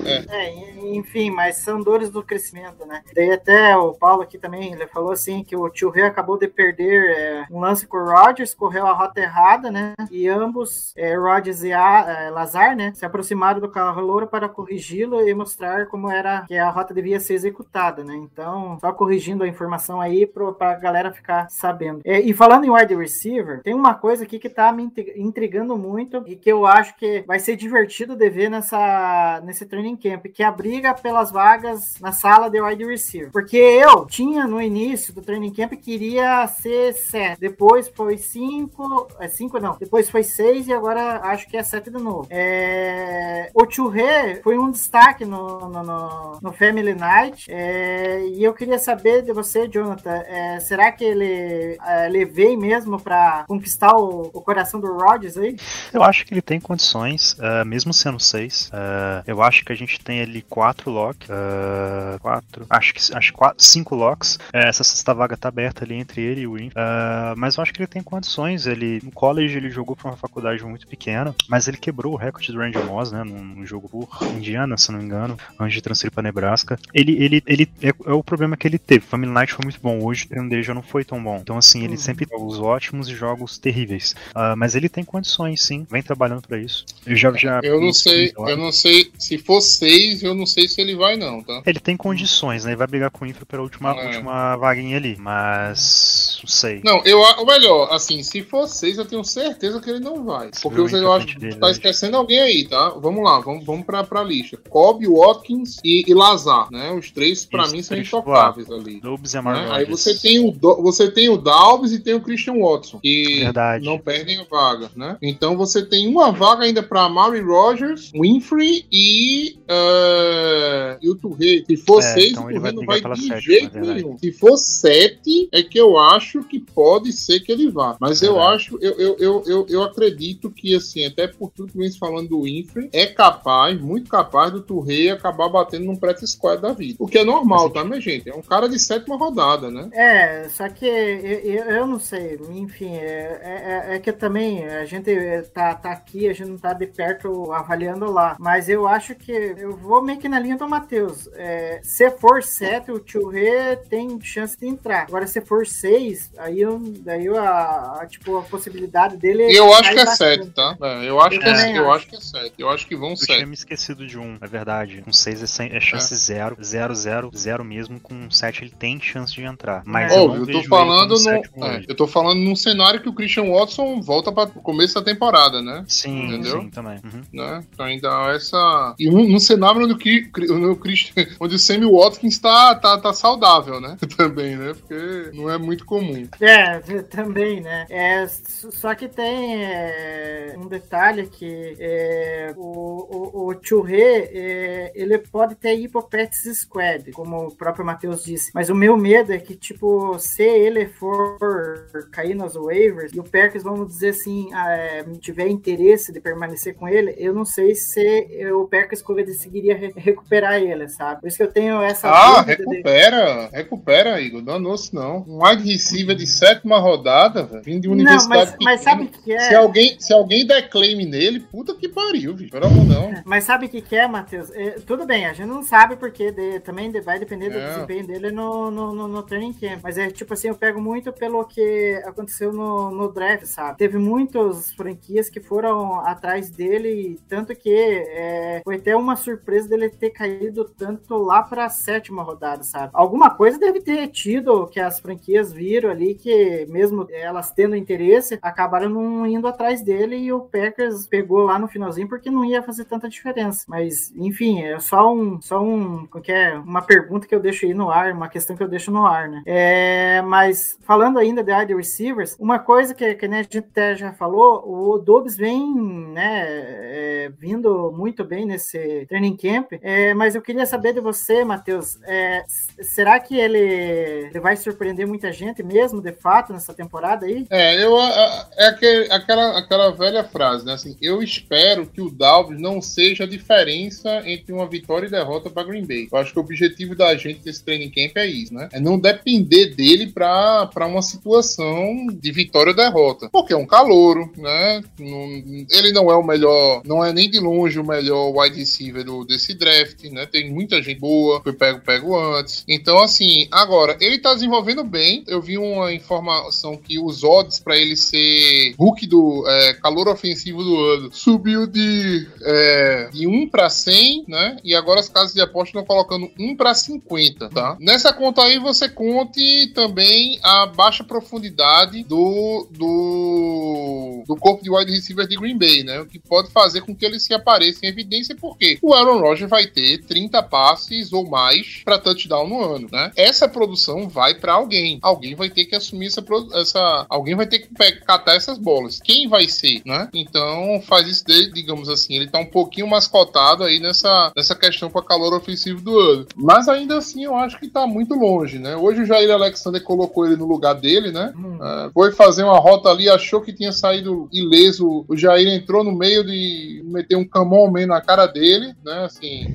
É, e- enfim, mas são dores do crescimento, né? Daí até o Paulo aqui também, ele falou assim que o Tio Rei acabou de perder é, um lance com o Rodgers, correu a rota errada, né? E ambos, é, e a, é, Lazar, né? Se aproximaram do carro louro para corrigi-lo e mostrar como era que a rota devia ser executada, né? Então, só corrigindo a informação aí pro, pra galera ficar sabendo. É, e falando em wide receiver, tem uma coisa aqui que tá me intri- intrigando muito e que eu acho que vai ser divertido de ver nessa, nesse training camp, que é a briga pelas vagas na sala de wide receiver. Porque eu tinha no início do training camp queria ser 7, depois foi 5, é 5 não, depois foi 6 e agora acho que é 7 de novo. É, o Churré foi um destaque no, no, no- no Family Night é, e eu queria saber de você, Jonathan, é, será que ele, é, ele veio mesmo para conquistar o, o coração do Rodgers aí? Eu acho que ele tem condições, ah, mesmo sendo seis. ah, eu acho que a gente tem ali quatro quatro locks. ah, quatro. Acho que acho quatro, cinco locks. É, essa sexta vaga tá aberta ali entre ele e o Win. Ah, mas eu acho que ele tem condições. Ele, no college, ele jogou pra uma faculdade muito pequena, mas ele quebrou o recorde do Randy Moss, né? Num, num jogo por Indiana, se não me engano, antes de transferir pra Nebraska. Ele, ele, ele é, é o problema que ele teve. Family Night foi muito bom. Hoje o treino dele já não foi tão bom. Então, assim, ele sempre tem jogos ótimos e jogos terríveis. Ah, mas ele tem condições, sim. Vem trabalhando pra isso. Eu já, já Eu não sei, eu não sei. Se for seis, eu não sei se ele vai, não, tá? Ele tem condições, né? Ele vai brigar com o Infra pela última, É. última vaguinha ali. Mas. Não sei. Não, eu a- o melhor, assim, se for seis, eu tenho certeza que ele não vai. Porque você, eu acho que tá esquecendo alguém aí, tá? Vamos lá, vamos, vamos pra, pra lista. Cobb, Watkins e, e Lazar, né? Os três, pra Isso, mim, são intocáveis ali. Dobbs e né? Amar Aí Rodgers. você tem o você tem o Dalves e tem o Christian Watson que Verdade. não perdem a vaga, né? Então você tem uma vaga ainda para Maury Rogers, Winfrey e, eh, e o Touré. Se for É, seis, então o vai não vai de sétima, jeito é verdade. nenhum. Se for sete, é que eu acho que pode ser que ele vá. Mas eu acho, eu, eu, eu, eu, eu acredito que, assim, até por tudo que vem se falando do Winfrey, é capaz, muito capaz do Touré acabar batendo num practice squad da vida. O que é normal, tá, minha gente? É um cara de sétima rodada, né? É, só que eu, eu, eu não sei, enfim, é, é, é que também a gente tá, tá aqui, a gente não tá de perto avaliando lá, mas eu acho que eu vou meio que na linha do Matheus. É, se for 7, o Tio Rê tem chance de entrar. Agora, se for 6, aí, eu, daí eu, a, a, tipo, a possibilidade dele Eu acho que é. 7, tá? É, eu acho Eu que é, também eu acho. que é 7. Eu acho que vão Eu 7. tinha me esquecido de um, é verdade. Com 6 é, sem- é chance zero, zero, zero, zero mesmo. Com 7 ele tem chance de entrar. Mas eu, Óbvio, não eu tô falando no, é, eu tô falando num cenário que o Christian Watson volta para o começo da temporada, né? Sim, Entendeu? sim, também. Uhum. né? Então ainda essa e um, num cenário onde o, Cri- no Christian, onde o Sammy Watkins tá, tá, tá saudável, né? Também, né? Porque não é muito comum. É, também, né? É, só que tem é, um detalhe que é, o, o, o é, ele pode ter Pets Squad, como o próprio Matheus disse. Mas o meu medo é que, tipo, se ele for cair nas waivers e o Packers, vamos dizer assim, ah, é, tiver interesse de permanecer com ele, eu não sei se o Packers conseguiria recuperar ele, sabe? Por isso que eu tenho essa Ah, de- recupera, recupera, Igor. Danou-se não. Um wide receiver de sétima rodada, velho, vindo de Não, universidade mas, mas pequena. sabe o que é? Se alguém, se alguém der claim nele, puta que pariu, bicho. Pelo amor não. Mas sabe o que, que é, Matheus? É, tudo bem, a gente não sabe porque de- também vai depender do É. desempenho dele no, no, no, no training camp. Mas é tipo assim, eu pego muito pelo que aconteceu no, no draft, sabe? Teve muitas franquias que foram atrás dele, tanto que é, foi até uma surpresa dele ter caído tanto lá pra sétima rodada, sabe? Alguma coisa deve ter tido que as franquias viram ali que, mesmo elas tendo interesse, acabaram não indo atrás dele e o Packers pegou lá no finalzinho porque não ia fazer tanta diferença. Mas, enfim, é só um, só um, que é, uma pergunta que eu deixo aí no ar, uma questão que eu deixo no ar, né? É, mas falando ainda de wide receivers, uma coisa que, que né, a gente até já falou, o Dobbs vem, né, é, vindo muito bem nesse training camp, é, mas eu queria saber de você, Matheus, é, será que ele, ele vai surpreender muita gente mesmo, de fato, nessa temporada aí? É, eu, é aquela, aquela velha frase, né? Assim, eu espero que o Dalvin não seja a diferença entre uma vitória e derrota para Green Bay. Eu acho que o objetivo da gente nesse training camp é isso, né? É não depender dele para uma situação de vitória ou derrota. Porque é um calouro, né? Não- ele não é o melhor, não é nem de longe o melhor wide receiver do, desse draft, né? Tem muita gente boa, foi pego, pego antes. Então, assim, agora, ele tá desenvolvendo bem. Eu vi uma informação que os odds para ele ser Hulk do é, calor ofensivo do ano subiu de, é, de 1 para 100, né? E agora as casas de aposta estão colocando 1 para 50, tá? Nessa conta aí você conte também a baixa profundidade do, do, do corpo de wide receiver de Green Bay, né? O que pode fazer com que ele se apareça em evidência, porque o Aaron Rodgers vai ter 30 passes ou mais para touchdown no ano, né? Essa produção vai para alguém. Alguém vai ter que assumir essa, essa alguém vai ter que catar essas bolas. Quem vai ser, né? Então faz isso dele, digamos assim, ele tá um pouquinho mascotado aí nessa, nessa questão para calor ofensivo do ano. Mas ainda assim eu acho que tá muito longe, né? Hoje o Jair Alexander colocou ele no lugar dele, né? É, foi fazer uma rota ali, achou que tinha saído ileso. O Jair entrou no meio de meter um camon man na cara dele, né? Assim,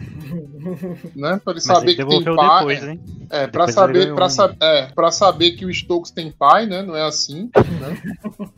né? Pra ele Mas saber ele que tem pai. depois, hein? É, pra Depois saber, pra, um. sa é, pra saber que o Stokes tem pai, né? Não é assim, né?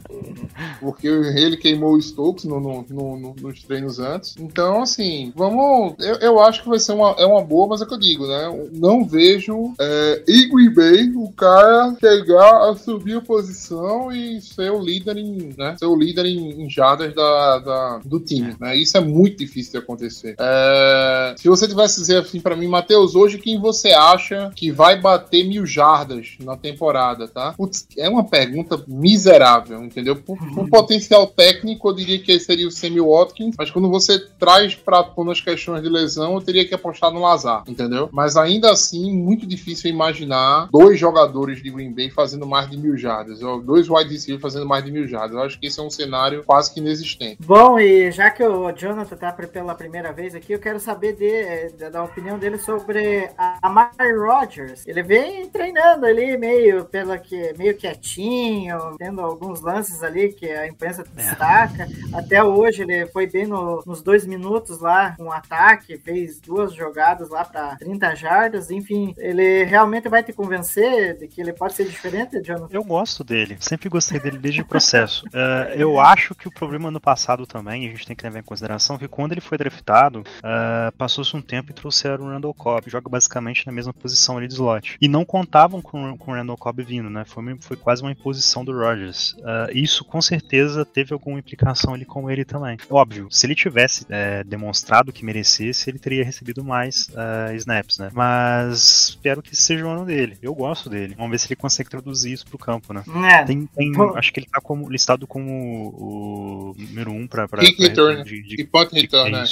Porque ele queimou o Stokes no, no- no- no- nos treinos antes. Então, assim, vamos. Eu, eu acho que vai ser uma, é uma boa, mas é o que eu digo, né? Eu Não vejo é, Green Bay o cara chegar a subir a posição e ser o líder em, né? Ser o líder em, em jardas da, da- do time, né? Isso é muito difícil de acontecer. É, se você tivesse dizer assim pra mim, Matheus, hoje quem você acha que vai bater mil jardas na temporada, tá? Putz, é uma pergunta miserável, entendeu? Por, por potencial técnico, eu diria que seria o Sammy Watkins, mas quando você traz pra pôr nas questões de lesão, eu teria que apostar no Lazar, entendeu? Mas ainda assim, muito difícil imaginar dois jogadores de Green Bay fazendo mais de mil jardas, ou dois wide receivers fazendo mais de mil jardas. Eu acho que esse é um cenário quase que inexistente. Bom, e já que o Jonathan tá pela primeira vez aqui, eu quero saber de- da, opinião dele sobre a a Amari Rodgers. Ele vem treinando ali meio pela que meio quietinho, tendo alguns lances ali que a imprensa destaca. Até hoje ele foi bem no- nos dois minutos lá com um ataque, fez duas jogadas lá para 30 jardas. Enfim, ele realmente vai te convencer de que ele pode ser diferente, Jonathan? Eu gosto dele, sempre gostei dele desde o processo. Eh, eu acho que o problema no passado também, a gente tem que levar em consideração que quando ele foi draftado, eh, passou-se um tempo e trouxeram o Randall Cobb, joga basicamente na mesma posição ali de slot. E não contavam com, com o Randall Cobb vindo, né? Foi, uma- foi quase uma imposição do Rodgers. Eh, isso com certeza teve alguma implicação ali com ele também. Óbvio, se ele tivesse eh, demonstrado que merecesse, ele teria recebido mais eh, snaps, né? Mas espero que seja o ano dele. Eu gosto dele. Vamos ver se ele consegue traduzir isso pro campo, né? É, Tem, tem- acho que ele tá como, listado como o, número um pra, pra, pra return. de, de, E punt de- return, né?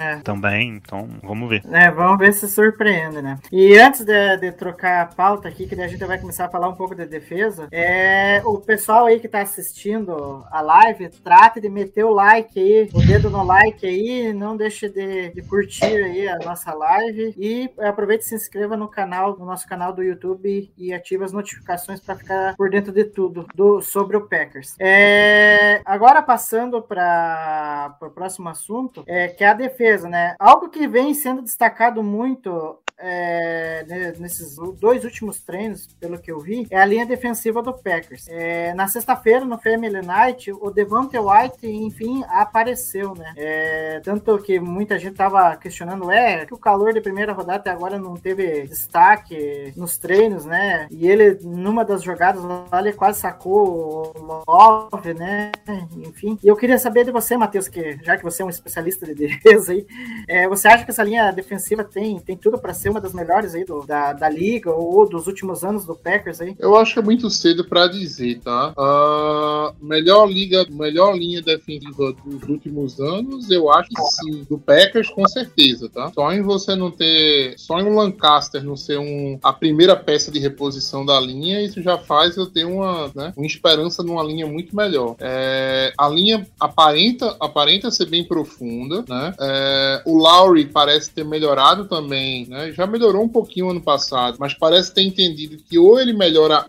é. Também, então vamos ver. É, vamos ver se surpreende, né? E antes de, de trocar a pauta aqui, que daí a gente vai começar a falar um pouco de defesa, é o pessoal aí que tá assistindo a live, trate de meter o like aí, o dedo no like aí, não deixe de, de curtir aí a nossa live e aproveite e se inscreva no canal, no nosso canal do YouTube e ative as notificações para ficar por dentro de tudo do, sobre o Packers. É, agora passando para o próximo assunto, é, que é a defesa, né? Algo que vem sendo destacado muito é, ne- nesses dois últimos treinos, pelo que eu vi, é a linha defensiva do Packers. É, na sexta-feira, no Family Night, o Devante White, enfim, apareceu, né? É, tanto que muita gente tava questionando, é, que o calor de primeira rodada até agora não teve destaque nos treinos, né? E ele, numa das jogadas lá, ele quase sacou o Love, né? Enfim. E eu queria saber de você, Matheus, que já que você é um especialista de defesa aí, é, você acha que essa linha defensiva tem, tem tudo para ser uma das melhores aí do- da, da liga ou dos últimos anos do Packers aí? Eu acho que é muito cedo pra dizer, tá? Melhor liga, melhor linha defensiva dos últimos anos, eu acho que sim. Do Packers, com certeza, tá? Só em você não ter. Só em um Lancaster não ser um, a primeira peça de reposição da linha, isso já faz eu ter uma, né, uma esperança numa linha muito melhor. É, a linha aparenta, aparenta ser bem profunda, né? É, o Lowry parece ter melhorado também, né? Já melhorou um pouquinho ano passado, mas parece ter entendido que ou ele melhora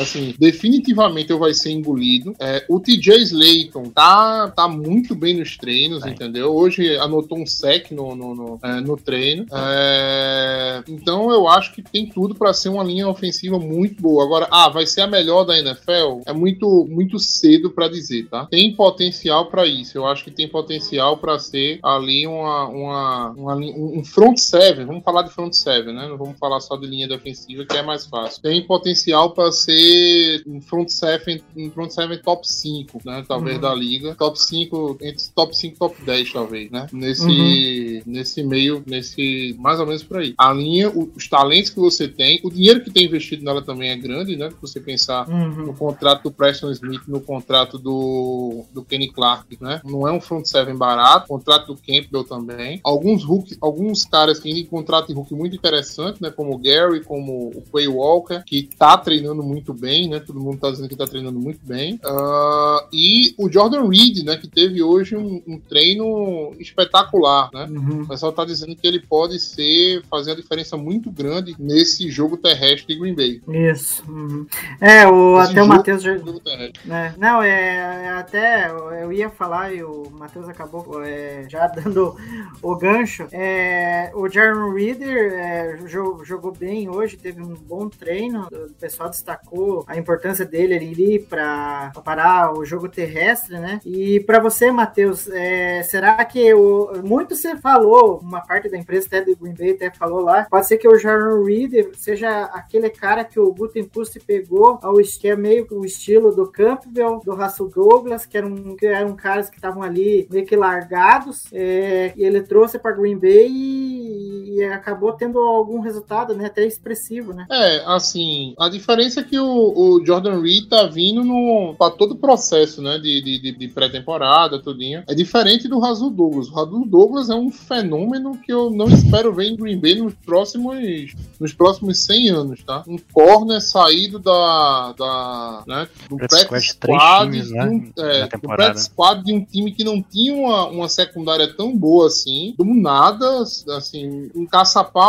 assim, definitivamente ou vai ser engolido. É, o TJ Slayton tá, tá muito bem nos treinos, Bem. entendeu? Hoje anotou um sec no, no, no, é, no treino. É, então eu acho que tem tudo para ser uma linha ofensiva muito boa. Agora, ah, vai ser a melhor da NFL? É muito, muito cedo para dizer, tá? Tem potencial para isso. Eu acho que tem potencial para ser ali uma, uma, uma um front seven. Vamos falar de front seven, né? Não vamos falar só de linha defensiva, que é mais fácil. Tem potencial para ser um front seven, um front seven top 5, né? Talvez Uhum. da liga. Top 5, entre top 5 e top 10, talvez, né? Nesse, Uhum. nesse meio, nesse. Mais ou menos por aí. A linha, os talentos que você tem, o dinheiro que tem investido nela também é grande, né? Se você pensar Uhum. no contrato do Preston Smith, no contrato do, do Kenny Clark, né? Não é um front seven barato, contrato do Campbell também. Alguns rookies, alguns caras que em contrato de rookie muito interessante, né? Como o Gary, como o Quay Walker, que tá treinando muito bem, né? Todo mundo tá dizendo que tá treinando muito bem. Ah, e o Jordan Reed, né? Que teve hoje um, um treino espetacular, né? Uhum. O pessoal tá dizendo que ele pode ser, fazer uma diferença muito grande nesse jogo terrestre de Green Bay. Isso. uhum. É, o, Esse até o Matheus terrestre. né? Não, é, é até eu ia falar e o Matheus acabou é, já dando o gancho. É, o Jaron Reader é, jo- jogou bem hoje, teve um bom treino. O pessoal destacou a importância dele ali para parar o jogo terrestre, né? E para você, Matheus, é, será que o, muito você falou, uma parte da empresa até do Green Bay até falou lá, pode ser que o Jaron Reader seja aquele cara que o Gutenpust pegou ao que é meio o estilo do Campbell, do Russell Douglas, que eram, que eram caras que estavam ali meio que largados, é, e ele trouxe para Green Bay e, e acabou tendo algum resultado, né, até expressivo, né? É, assim, a diferença é que o, o Jordan Reed tá vindo no, pra todo o processo, né, de, de, de- pré-temporada, tudinho. É diferente do Razul Douglas. O Razul Douglas é um fenômeno que eu não espero ver em Green Bay nos próximos, nos próximos 100 anos, tá? Um corner saído da, da né, do Practice practice squad de três squad, times, de né, um, é, do practice squad de um time que não tinha uma, uma secundária tão boa assim, do nada, assim,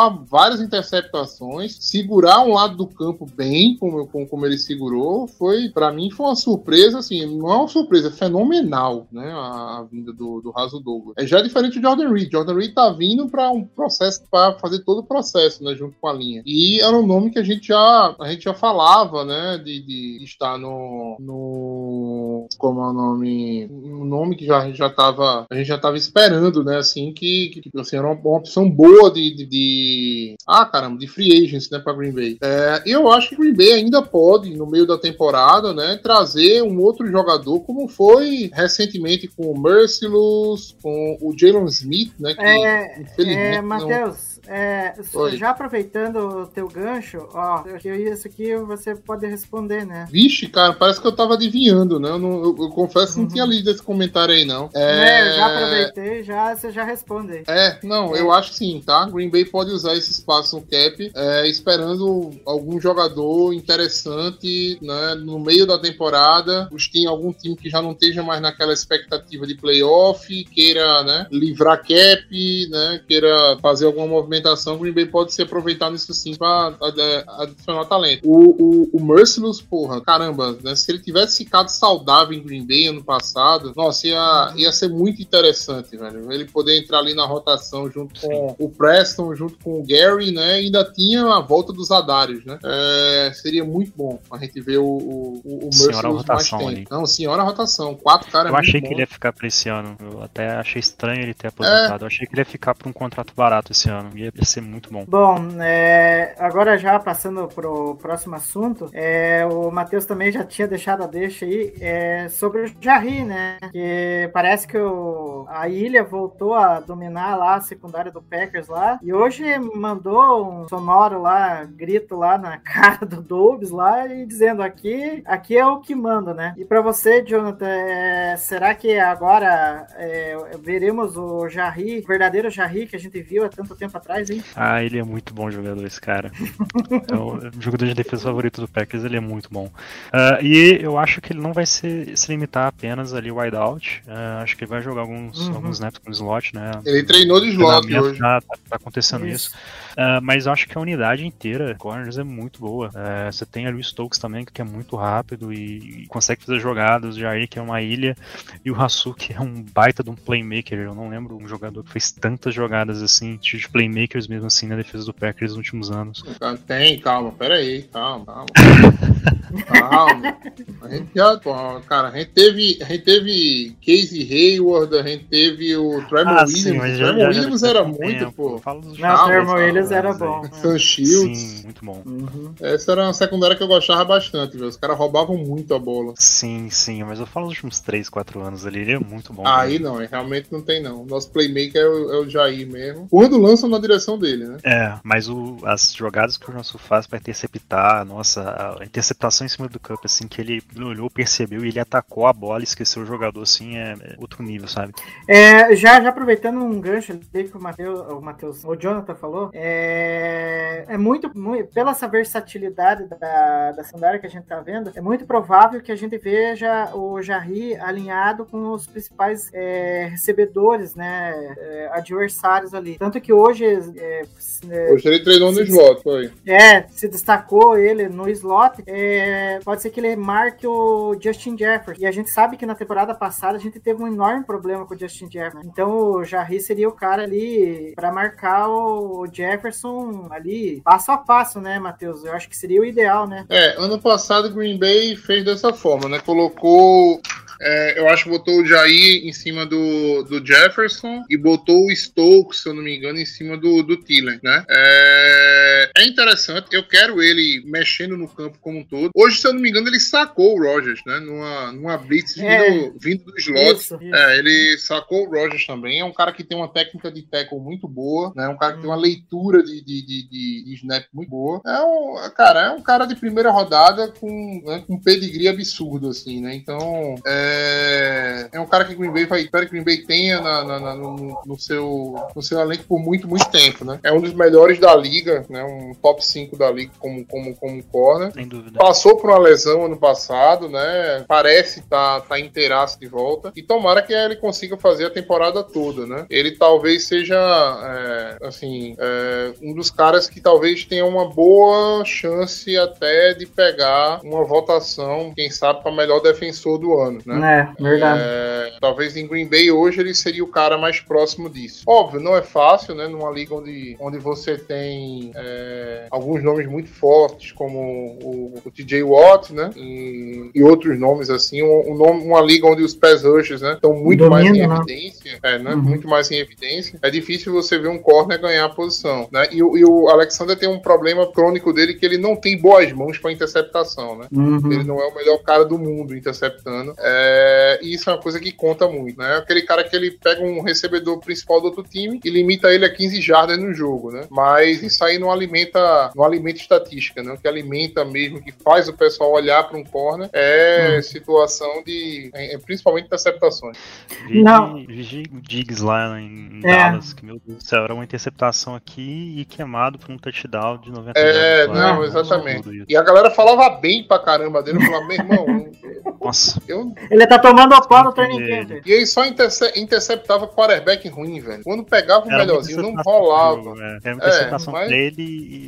várias interceptações, segurar um lado do campo bem, como, como, como ele segurou, foi, para mim, foi uma surpresa, assim, não é uma surpresa, é fenomenal, né, a, a vinda do, do Raso Douglas. É já diferente do Jordan Reed. Jordan Reed tá vindo para um processo, para fazer todo o processo, né, junto com a linha. E era um nome que a gente já, a gente já falava, né, de, de estar no, no, como é o nome, um nome que já, a gente já tava, a gente já tava esperando, né, assim, que, que assim, era uma, uma opção boa de, de, de- ah, caramba, de free agents, né, para Green Bay. É, eu acho que Green Bay ainda pode, no meio da temporada, né, trazer um outro jogador, como foi recentemente com o Merciless, com o Jalen Smith, né, que É, infelizmente é não- Matheus, é, Oi. já aproveitando o teu gancho, ó, isso aqui você pode responder, né? Vixe, cara, parece que eu tava adivinhando, né? Eu, não- eu- eu confesso que não Uhum. tinha lido esse comentário aí, não. É, eu já aproveitei, já, você já responde aí. É, não, eu acho que sim, tá? Green Bay pode usar esse espaço no cap, é, esperando algum jogador interessante, né? No meio da temporada, os tem algum time que já não esteja mais naquela expectativa de playoff, queira, né? Livrar cap, né? Queira fazer alguma movimentação, Green Bay pode se aproveitar nisso sim pra é, adicionar talento. O, o, o Merciless, porra, caramba, né? Se ele tivesse ficado saudável em Green Bay ano passado, nossa, ia, ia ser muito interessante, velho. Ele poder entrar ali na rotação junto com o Preston, junto com o Gary, né? E ainda tinha a volta dos Adários, né? É, seria muito bom a gente ver o, o, o o Senhora Merciless mais rotação tempo. ali. Não, senhora rotação. Quatro caras Eu é muito achei bom. que ele ia ficar pra esse ano. Eu até achei estranho ele ter aposentado. Eu achei que ele ia ficar por um contrato barato esse ano. Ia ser muito bom. Bom, é, agora já passando pro próximo assunto, é, o Matheus também já tinha deixado a deixa aí é, sobre o Jarry, né? Que parece que o- a ilha voltou a dominar lá a secundária do Packers lá. E hoje mandou um sonoro lá, grito lá na cara do Dobbs lá e dizendo aqui, aqui é o que manda, né? E pra você, Jonathan, é, será que agora é, veremos o Jarry, o verdadeiro Jarry que a gente viu há tanto tempo atrás, hein? Ah, ele é muito bom jogador, esse cara. É o jogador de defesa favorito do Packers, ele é muito bom. Ah, e eu acho que ele não vai se, se limitar apenas ali ao wideout. Ah, acho que ele vai jogar alguns, Uhum. alguns snaps com slot, né? Ele treinou de slot hoje. já tá, tá acontecendo Isso. isso. Ah, mas eu acho que a unidade inteira, corners, é muito boa. Você tem ali o Stokes também, que é muito rápido e, e consegue fazer jogadas. O Jair, que é uma ilha, e o Hasu, que é um baita de um playmaker. Eu não lembro um jogador que fez tantas jogadas assim, de playmakers mesmo assim, na defesa do Packers nos últimos anos. Tem, calma, pera aí, calma, calma. calma. A gente já, cara, a gente teve, a gente teve Casey Hayward, a gente teve o Tremor Ah, Williams. sim, o já- Williams já era muito, tempo. pô. Fala dos Não, o calma, Williams era bom. Sam Shields. Sim, muito bom. Uhum. Essa era uma secundária que eu gostava bastante, viu? Os caras roubavam muito a bola. Sim, sim, mas eu falo dos últimos 3, 4 anos ali, ele é muito bom. Aí né? não, realmente não tem não. Nosso playmaker é o, é o Jair mesmo. Quando lançam na direção dele, né? É, mas o- as jogadas que o Johnson faz pra interceptar, nossa, a interceptação em cima do campo, assim, que ele olhou, percebeu e ele atacou a bola, esqueceu o jogador, assim, é, é outro nível, sabe? É, já, já aproveitando um gancho ali que o Matheus, o, Mateus, o Jonathan falou, é, é muito, muito, pela essa versatilidade da, da secundária que a gente tá vendo, é muito provável que a gente veja o Jarry alinhado com os principais é, recebedores, né, é, adversários ali. Tanto que hoje... É, é, Hoje ele treinou no slot, foi. É, se destacou ele no slot. É, pode ser que ele marque o Justin Jefferson. E a gente sabe que na temporada passada a gente teve um enorme problema com o Justin Jefferson. Então o Jarry seria o cara ali para marcar o Jefferson ali passo a passo, né, Matheus? Eu acho que seria o ideal, né? É, ano passado o Green Bay fez dessa forma, né? Colocou é, eu acho que botou o Jair em cima do, do Jefferson e botou o Stokes, se eu não me engano, em cima do, do Thielen, né? É, é interessante, eu quero ele mexendo no campo como um todo. Hoje, se eu não me engano, ele sacou o Rogers, né? Numa, numa blitz É. vindo, vindo do slot. Isso, isso. É, ele sacou o Rogers também. É um cara que tem uma técnica de tackle muito boa, né? Um cara que tem uma leitura de, de, de, de- de snap muito boa. É um, cara, é um cara de primeira rodada com, né, com um pedigree absurdo, assim, né? Então, é, é um cara que o Green Bay vai, espero que o Green Bay tenha na- na- na- no, no seu, no seu elenco por muito, muito tempo, né? É um dos melhores da liga, né? Um top 5 da liga como, como, como corner. Sem dúvida. Passou por uma lesão ano passado, né? Parece estar tá, tá inteiraço de volta. E tomara que ele consiga fazer a temporada toda, né? Ele talvez seja, é, assim, é, um dos caras que talvez tenha uma boa chance até de pegar uma votação, quem sabe, para melhor defensor do ano, né? É, verdade. É, talvez em Green Bay hoje ele seria o cara mais próximo disso. Óbvio, não é fácil, né? Numa liga onde, onde você tem é, alguns nomes muito fortes, como o, o TJ Watt, né? E, e outros nomes assim. Um, um nome- uma liga onde os pass rushers né, estão muito mais em né? evidência. É, né? Uhum. Muito mais em evidência. É difícil você ver um corner ganhar a posição. Né? E, o- e o Alexander tem um problema crônico dele que ele não tem boas mãos para interceptação, né? Uhum. Ele não é o melhor cara do mundo interceptando. É, e isso é uma coisa que conta muito, né? Aquele cara que ele pega um recebedor principal do outro time e limita ele a 15 jardas no jogo, né? Mas isso aí não alimenta, não alimenta estatística, né? O que alimenta mesmo, que faz o pessoal olhar para um corner é Hum. situação de, é, é, principalmente interceptações. Vi, Não. vi o Diggs lá em, em É. Dallas, que meu Deus do céu, era uma interceptação aqui e queimado por um touchdown de 90 É, lá. não, exatamente. E a galera falava bem pra caramba dele, eu falava, meu irmão, Nossa, eu, Ele tá tomando a pau no training Ele- camp. E aí só interce- interceptava quarterback ruim, velho. Quando pegava o era melhorzinho, não rolava. é. Era uma interceptação mas- dele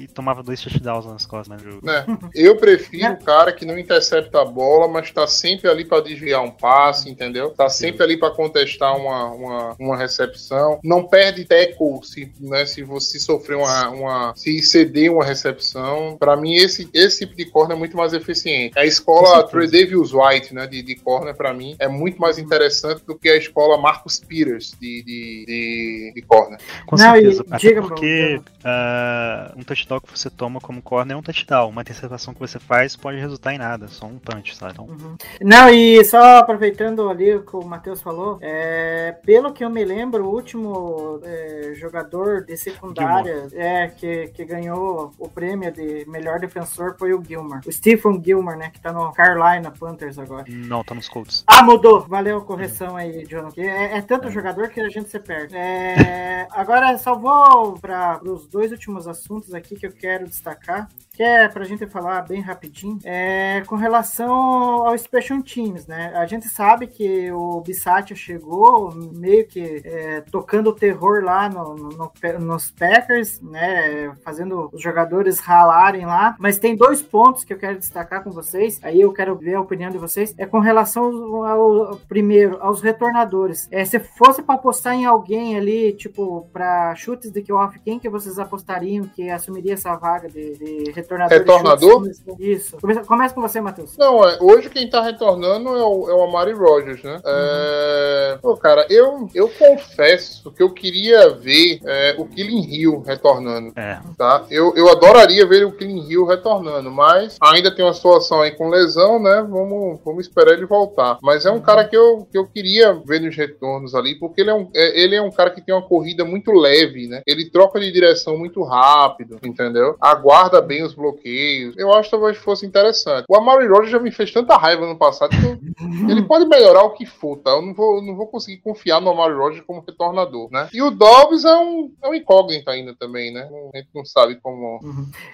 e tomava dois touchdowns nas costas né, no jogo. Né? Eu prefiro o cara que não intercepta a bola, mas tá sempre ali pra desviar um passe, entendeu? Tá sempre ali pra contestar uma, uma, uma recepção. Não perde tackle se, né, se você sofrer uma, uma. se ceder uma recepção. Pra mim, esse, esse tipo de corner é muito mais eficiente. A escola. Trey Davis White, né, de, de corner, pra mim, é muito mais interessante do que a escola Marcus Peters de, de, de, de corner. Com Não, e certeza. Até diga, porque ah, um touchdown que você toma como corner é um touchdown. Uma interceptação que você faz pode resultar em nada, só um punch, sabe? Então, Não, e só aproveitando ali o que o Matheus falou, é, pelo que eu me lembro, o último é, jogador de secundária é, que, que ganhou o prêmio de melhor defensor foi o Gilmore. O Stephen Gilmore, né? Que tá no Carolina Panthers agora. não, tá nos Colts. Ah, mudou. Valeu a correção aí, Jonathan. É, é tanto jogador que a gente se perde. É, agora, só vou para os dois últimos assuntos aqui que eu quero destacar, que é pra gente falar bem rapidinho, é com relação ao Special Teams, né? A gente sabe que o Bissatia chegou meio que é, tocando o terror lá no, no- no- nos Packers, né? Fazendo os jogadores ralarem lá, mas tem dois pontos que eu quero destacar com vocês, aí eu quero ver a opinião de vocês, é com relação ao, ao- primeiro, aos retornadores. É, se fosse para apostar em alguém ali, tipo, para chutes de kickoff, quem que vocês apostariam que assumiria essa vaga de, de retornador? Retornador? Isso. Começa, começa com você, Matheus. Não, é, hoje quem tá retornando é o, é o Amari Rogers, né? É, pô, cara, eu, eu confesso que eu queria ver é, o Killing Hill retornando, É, tá? Eu, eu adoraria ver o Killing Hill retornando, mas ainda tem uma situação aí com lesão, né? Vamos, vamos esperar ele voltar. Mas é um cara que eu, que eu queria ver nos retornos ali, porque ele é, um, é, ele é um cara que tem uma corrida muito leve, né? Ele troca de direção muito rápido, entendeu? Aguarda bem os os bloqueios. Eu acho que talvez fosse interessante. O Amari Rodgers já me fez tanta raiva no passado que ele pode melhorar o que for, tá? Eu não vou, não vou conseguir confiar no Amari Rodgers como retornador, né? E o Dobbs é um, é um incógnito ainda também, né? A gente não sabe como.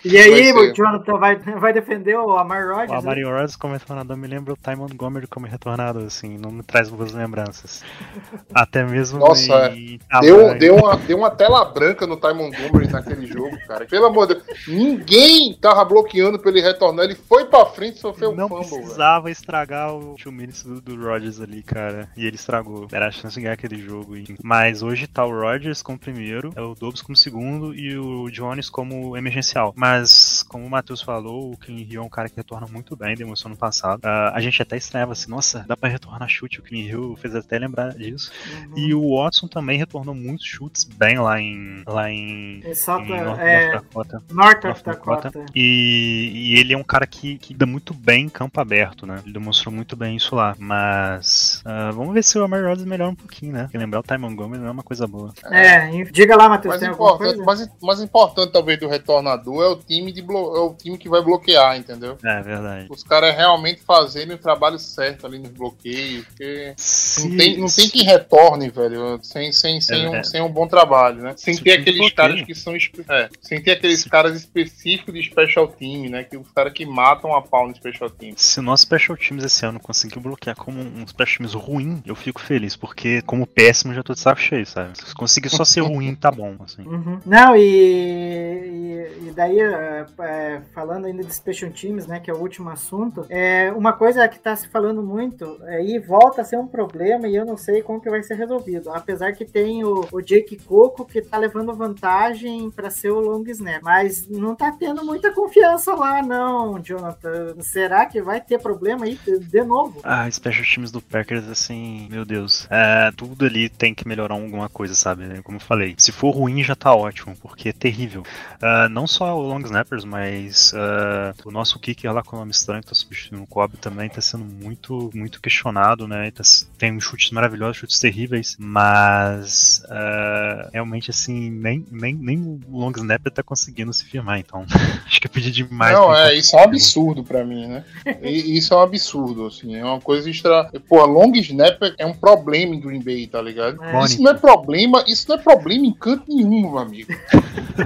E aí, o Jonathan vai, vai defender o Amar O Rodgers? né? Amari Rodgers como retornador me lembra o Ty Montgomery como retornado, assim, não me traz boas lembranças. Até mesmo Nossa, em Deu, deu, uma, deu uma tela branca no Ty Montgomery naquele jogo, cara. Pelo amor de Deus. Ninguém tava bloqueando pra ele retornar. Ele foi pra frente e sofreu um não fumble, velho. precisava estragar o two minutes do, do Rodgers ali, cara. E ele estragou. Era a chance de ganhar aquele jogo. E- Mas hoje tá o Rodgers como primeiro, é o Dobbs como segundo e o Jones como emergencial. Mas, como o Matheus falou, o Clean Hill é um cara que retorna muito bem, demonstrou no passado. Ah, a gente até estranhava assim, nossa, dá pra retornar chute. O Clean Hill fez até lembrar disso. Uhum. E o Watson também retornou muitos chutes bem lá em. lá em. Ele solta, em North, é, North Dakota. North North Dakota. Dakota. E, e ele é um cara que, que dá muito bem em campo aberto, né? Ele demonstrou muito bem isso lá. Mas ah, vamos ver se o Amari Rodgers melhora um pouquinho, né? Porque lembrar o Ty Montgomery não é uma coisa boa. É, diga lá, Matheus, Mais tem alguma importante, coisa? mais, mais importante, talvez, do retornador é o time de blo- é o time que vai bloquear, entendeu? É verdade. Os caras realmente fazerem o trabalho certo ali nos bloqueios, porque não tem, não tem que retorne, velho, sem, sem, sem, É, um, é. sem um bom trabalho, né? Sem Se ter aqueles caras que são. É, sem ter aqueles caras específicos de special team, né? Que os caras que matam a pau no special team. Se o nosso Special Teams esse ano conseguir bloquear como um Special Teams ruim, eu fico feliz, porque como péssimo já tô de saco cheio, sabe? Se conseguir só ser ruim, tá bom, assim. Uhum. Não, e, e, e daí, é, é, falando ainda de Special Teams, né, que é o último assunto, é, uma coisa que tá se falando muito, é, e volta a ser um problema, e eu não sei como que vai ser resolvido. Apesar que tem o, o Jake Coco que tá levando vantagem para ser o long snap, mas não tá tendo muita confiança lá, não, Jonathan. Será que vai ter problema aí de, novo? Ah, Special Teams do Packers, assim, meu Deus. É, tudo ali tem que melhorar alguma coisa, sabe? Como eu falei. Se for ruim, já tá ótimo, porque é terrível. Ah, não só o Long Snappers, mas ah, o nosso kicker lá com o nome estranho, que tá substituindo o Cobb, também tá sendo muito, muito questionado, né? Tá- tem chutes maravilhosos, chutes terríveis, mas ah, realmente, assim, nem, nem, nem o Long Snapper tá conseguindo se firmar, então acho que eu pedi demais. não, é, isso é um absurdo pra mim, né? E, isso é um absurdo, assim, é uma coisa extra. Pô, long snap é um problema em Green Bay, tá ligado? É. Isso não é problema, isso não é problema em canto nenhum, meu amigo.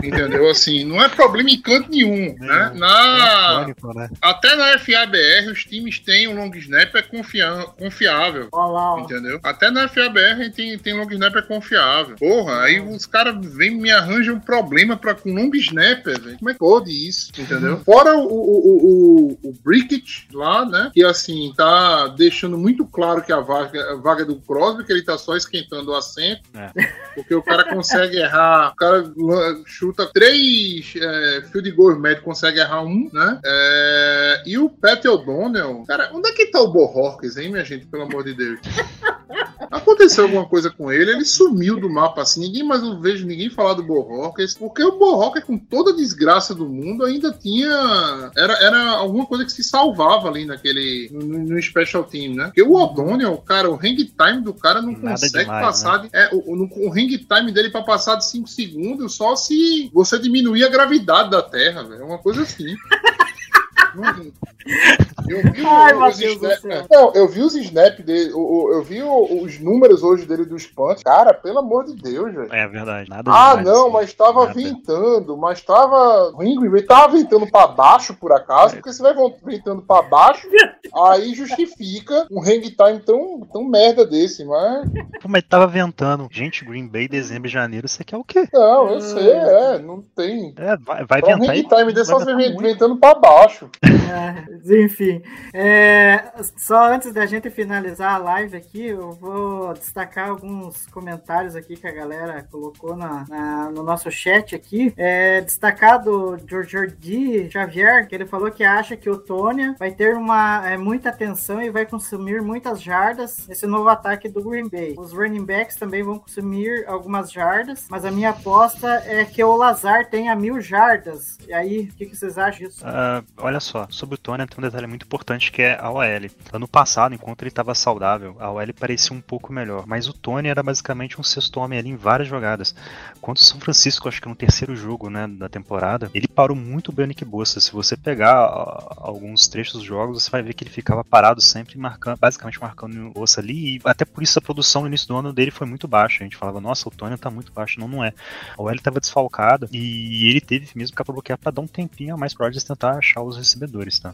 Entendeu? Assim, não é problema em canto nenhum, né? Na, Crônico, né? até na FABR os times têm um long snap é confia- confiável. Olha lá, ó. Entendeu? Até na FABR tem, tem long snapper confiável. Porra, aí os caras vêm e me arranjam um problema pra, com long snapper, velho. Como é que pode isso? Entendeu? Fora o, o, o, o, o Brickett lá, né? Que assim, tá deixando muito claro que a vaga, a vaga é do Crosby, que ele tá só esquentando o assento. É. Porque o cara consegue errar. O cara chuta três é, field goals médio, consegue errar um, né? É, e o Pat O'Donnell. Cara, onde é que tá o Bohorques, hein, minha gente? Pelo amor de Deus. Aconteceu alguma coisa com ele, ele sumiu do mapa assim. Ninguém mais eu vejo ninguém falar do Bohorques, porque o Bohorques, com toda a desgraça do mundo, ainda tinha. Era, era alguma coisa que se salvava ali naquele. no, no special team, né? Porque o O'Donnell, cara, o hang time do cara não Nada consegue demais, passar. de- é, o, o, o hang time dele pra passar de 5 segundos só se você diminuir a gravidade da Terra, velho. É uma coisa assim. Eu vi, Ai, os do snap-. Não, eu vi os snap dele, o- eu vi os números hoje dele dos punts. Cara, pelo amor de Deus, velho. É verdade. Nada Ah, demais, não, assim. mas tava Nada. ventando, mas tava. O Green Bay tava ventando pra baixo, por acaso, porque você vai ventando pra baixo, aí justifica um hang time tão, tão merda desse, mas. Pô, mas tava ventando. Gente, Green Bay, dezembro e janeiro, você quer o quê? Não, eu sei, é, não tem. É, vai, vai Pra um ventar hang e time desse só vai você ventar ventando pra baixo. É, enfim, é, só antes da gente finalizar a live aqui, eu vou destacar alguns comentários aqui que a galera colocou na, na- no nosso chat aqui. É, destacar do Jordi Xavier, que ele falou que acha que o Tônia vai ter uma, é, muita atenção e vai consumir muitas jardas nesse novo ataque do Green Bay. Os running backs também vão consumir algumas jardas, mas a minha aposta é que o Lazar tenha mil jardas. E aí, o que, que vocês acham disso? Ah, olha só, só, sobre o Tony tem um detalhe muito importante que é a OL. Ano passado, enquanto ele estava saudável, a OL parecia um pouco melhor, mas o Tony era basicamente um sexto homem ali em várias jogadas. Quanto o São Francisco, acho que no terceiro jogo né, da temporada, ele parou muito bem o Nick Bossa. Se você pegar alguns trechos dos jogos, você vai ver que ele ficava parado sempre, marcando, basicamente marcando o Bossa ali, e até por isso a produção no início do ano dele foi muito baixa. A gente falava, nossa, o Tony tá muito baixo. Não, não é. A OL estava desfalcada e ele teve mesmo que bloquear para dar um tempinho a mais pra Rodgers tentar achar os recebedores, tá?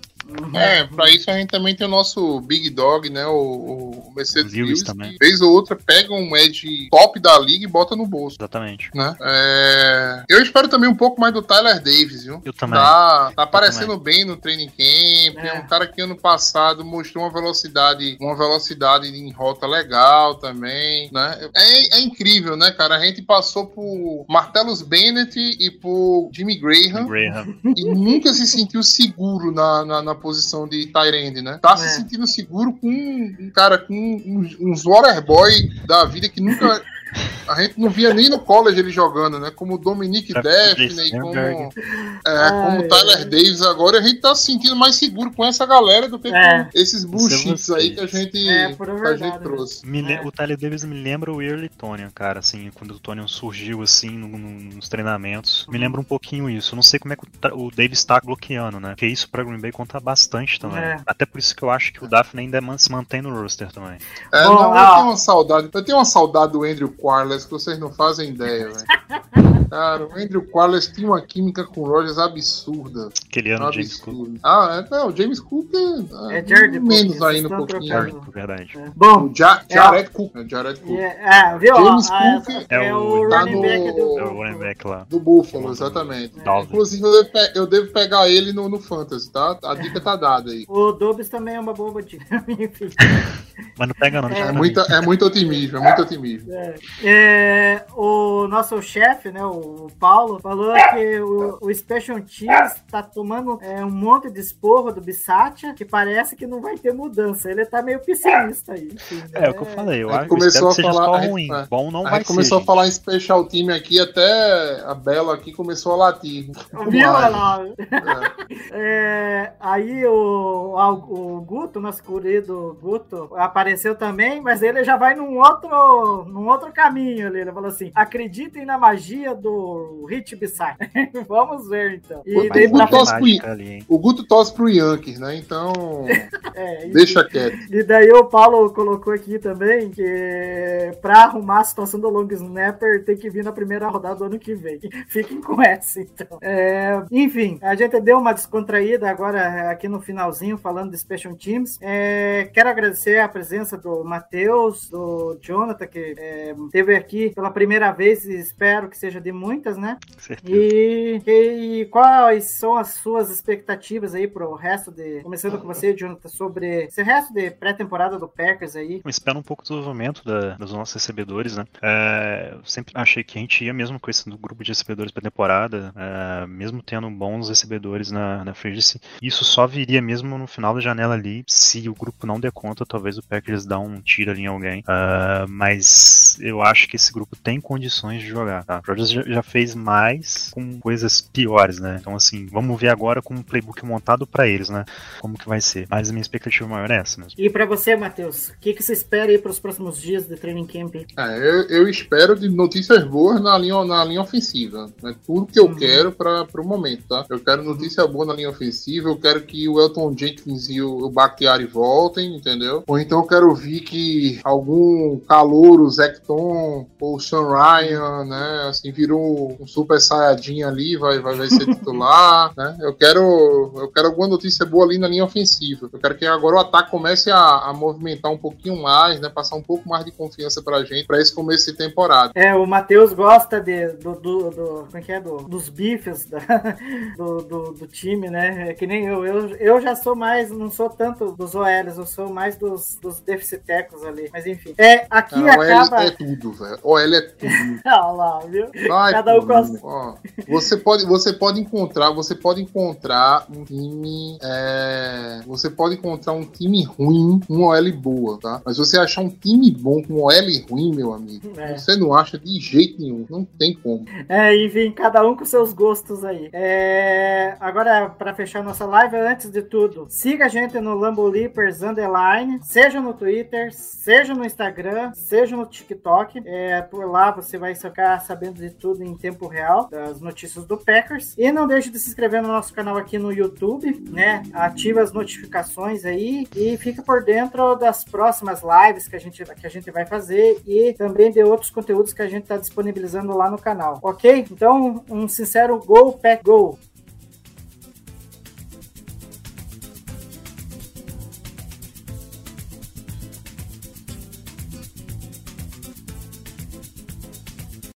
É, pra isso a gente também tem o nosso Big Dog, né? O, o Mercedes Lewis Lewis, também. vez ou outra pega um edge top da liga e bota no bolso. Exatamente. Né? É, Eu espero também um pouco mais do Tyler Davis, viu? Eu também. Tá, tá aparecendo bem no training camp. É. É. um cara que ano passado mostrou uma velocidade, uma velocidade em rota legal também, né? É, é incrível, né, cara? A gente passou por Martellus Bennett e por Jimmy Graham Graham. e nunca se sentiu seguro na, na, na posição de Tyrande, né? Tá se É. sentindo seguro com um cara com uns, uns Waterboy da vida que nunca. A gente não via nem no college ele jogando, né? Como o Dominic Tá, Daphne, como, é, como Tyler Davis agora, a gente tá se sentindo mais seguro com essa galera do que É. com esses bullshits vocês. aí que a gente, É, que a gente verdade, trouxe. Le- É. O Tyler Davis me lembra o Early Tonian, cara, assim, quando o Tonian surgiu, assim, no- no- nos treinamentos. Me lembra um pouquinho isso. Eu não sei como é que o, o Davis tá bloqueando, né? Porque isso pra Green Bay conta bastante também. É. Até por isso que eu acho que o Daphne ainda man- se mantém no roster também. É, Bom, não, eu tenho uma saudade. Eu tenho uma saudade do Andrew Quarles que vocês não fazem ideia, velho. Cara, o Andrew Quarles tinha uma química com o Rogers absurda. Aquele ano, James Cook. Ah, é, não, o James Cook é, É Jared Cook, menos ainda um estão pouquinho. Jared, verdade. Bom, O Ja- Jared Cook, né? Jared Cook. é, é, viu? James Ah, Cook é, é o tá running no- back do. É o running back lá. Do Buffalo, exatamente. Inclusive, eu devo, eu devo pegar ele no, no Fantasy, tá? A dica tá dada aí. O Dobbs também é uma bomba de. Enfim. Mas não pega não, É, muita, mim. é muito otimismo, é muito otimismo. É, o nosso chefe, né, o Paulo, falou que o, o Special Teams tá tomando é, um monte de esporro do Bissatia, que parece que não vai ter mudança. Ele tá meio pessimista aí. Enfim, né? É, o que eu falei, eu A gente acho que começou que a falar- só a ruim. é. Bom não A vai começou ser, a falar em special time aqui, até a Bela aqui começou a latir. Viu, lá? É. É, aí o, o Guto, nosso querido Guto, apareceu também, mas ele já vai num outro, num outro caminho ali. Ele falou assim: acreditem na magia do Hit Beside. Vamos ver então. E Vai daí ter pra muito frente, mágica ali, hein? O Guto tosse pro Yankees, né? Então, é, e- deixa quieto. E daí o Paulo colocou aqui também que pra arrumar a situação do long snapper tem que vir na primeira rodada do ano que vem. Fiquem com essa, então. É, enfim, a gente deu uma descontraída agora aqui no finalzinho falando de Special Teams. É, quero agradecer a presença do Matheus, do Jonathan, que é, esteve aqui pela primeira vez e espero que seja de muitas, né? E, e quais são as suas expectativas aí pro resto de. Começando com você, Jonathan, sobre esse resto de pré-temporada do Packers aí. Eu espero um pouco do desenvolvimento da- dos nossos recebedores, né? É, eu sempre achei que a gente ia mesmo com esse grupo de recebedores para temporada, é, mesmo tendo bons recebedores na, na free. Isso só viria mesmo no final da janela ali, se o grupo não der conta, talvez o Packers dá um tiro ali em alguém. É, mas eu acho que esse grupo tem condições de jogar, tá? O Rodgers já, já fez mais com coisas piores, né? Então, assim, vamos ver agora com um playbook montado para eles, né? Como que vai ser. Mas a minha expectativa maior é essa mesmo. E pra você, Matheus, o que, que você espera aí pros próximos dias de training camp? É, eu, eu espero de notícias boas na linha, na linha ofensiva. É tudo que eu Uhum. quero para o momento, tá? Eu quero notícia boa na linha ofensiva, eu quero que o Elton Jenkins e o, o Bakhtiari voltem, entendeu? Ou então eu quero ver que algum calouro, Zecton ou Sean Ryan, né? Assim, virou um super saiyajin ali, vai, vai, vai ser titular, né? Eu quero, eu quero alguma notícia boa ali na linha ofensiva. Eu quero que agora o ataque comece a, a movimentar um pouquinho mais, né? Passar um pouco mais de confiança pra gente pra esse começo de temporada. É, o Matheus gosta de, do, do, do- Como é que é? Do, dos bifes da- do, do, do time, né? É que nem eu, eu. Eu já sou mais. Não sou tanto dos OLs, eu sou mais dos, dos deficitecos ali. Mas enfim. É, aqui Ah, OL acaba. é tudo, velho. OL é tudo. Olha lá, viu? Vai, Cada um com ó, você pode, você pode encontrar, você pode encontrar um time, é, você pode encontrar um time ruim com uma OL boa, tá? Mas você achar um time bom com uma OL ruim, meu amigo, É. você não acha de jeito nenhum, não tem como. É, enfim, cada um com seus gostos aí. É, agora, para fechar nossa live, antes de tudo, siga a gente no Lambo Leapers Underline, seja no Twitter, seja no Instagram, seja no TikTok. É, por lá você vai ficar sabendo de tudo em tempo real, das notícias do Packers. E não deixe de se inscrever no nosso canal aqui no YouTube, né? Ativa as notificações aí e fica por dentro das próximas lives que a gente, que a gente vai fazer e também de outros conteúdos que a gente está disponibilizando lá no canal, ok? Então, um sincero Go Pack Go!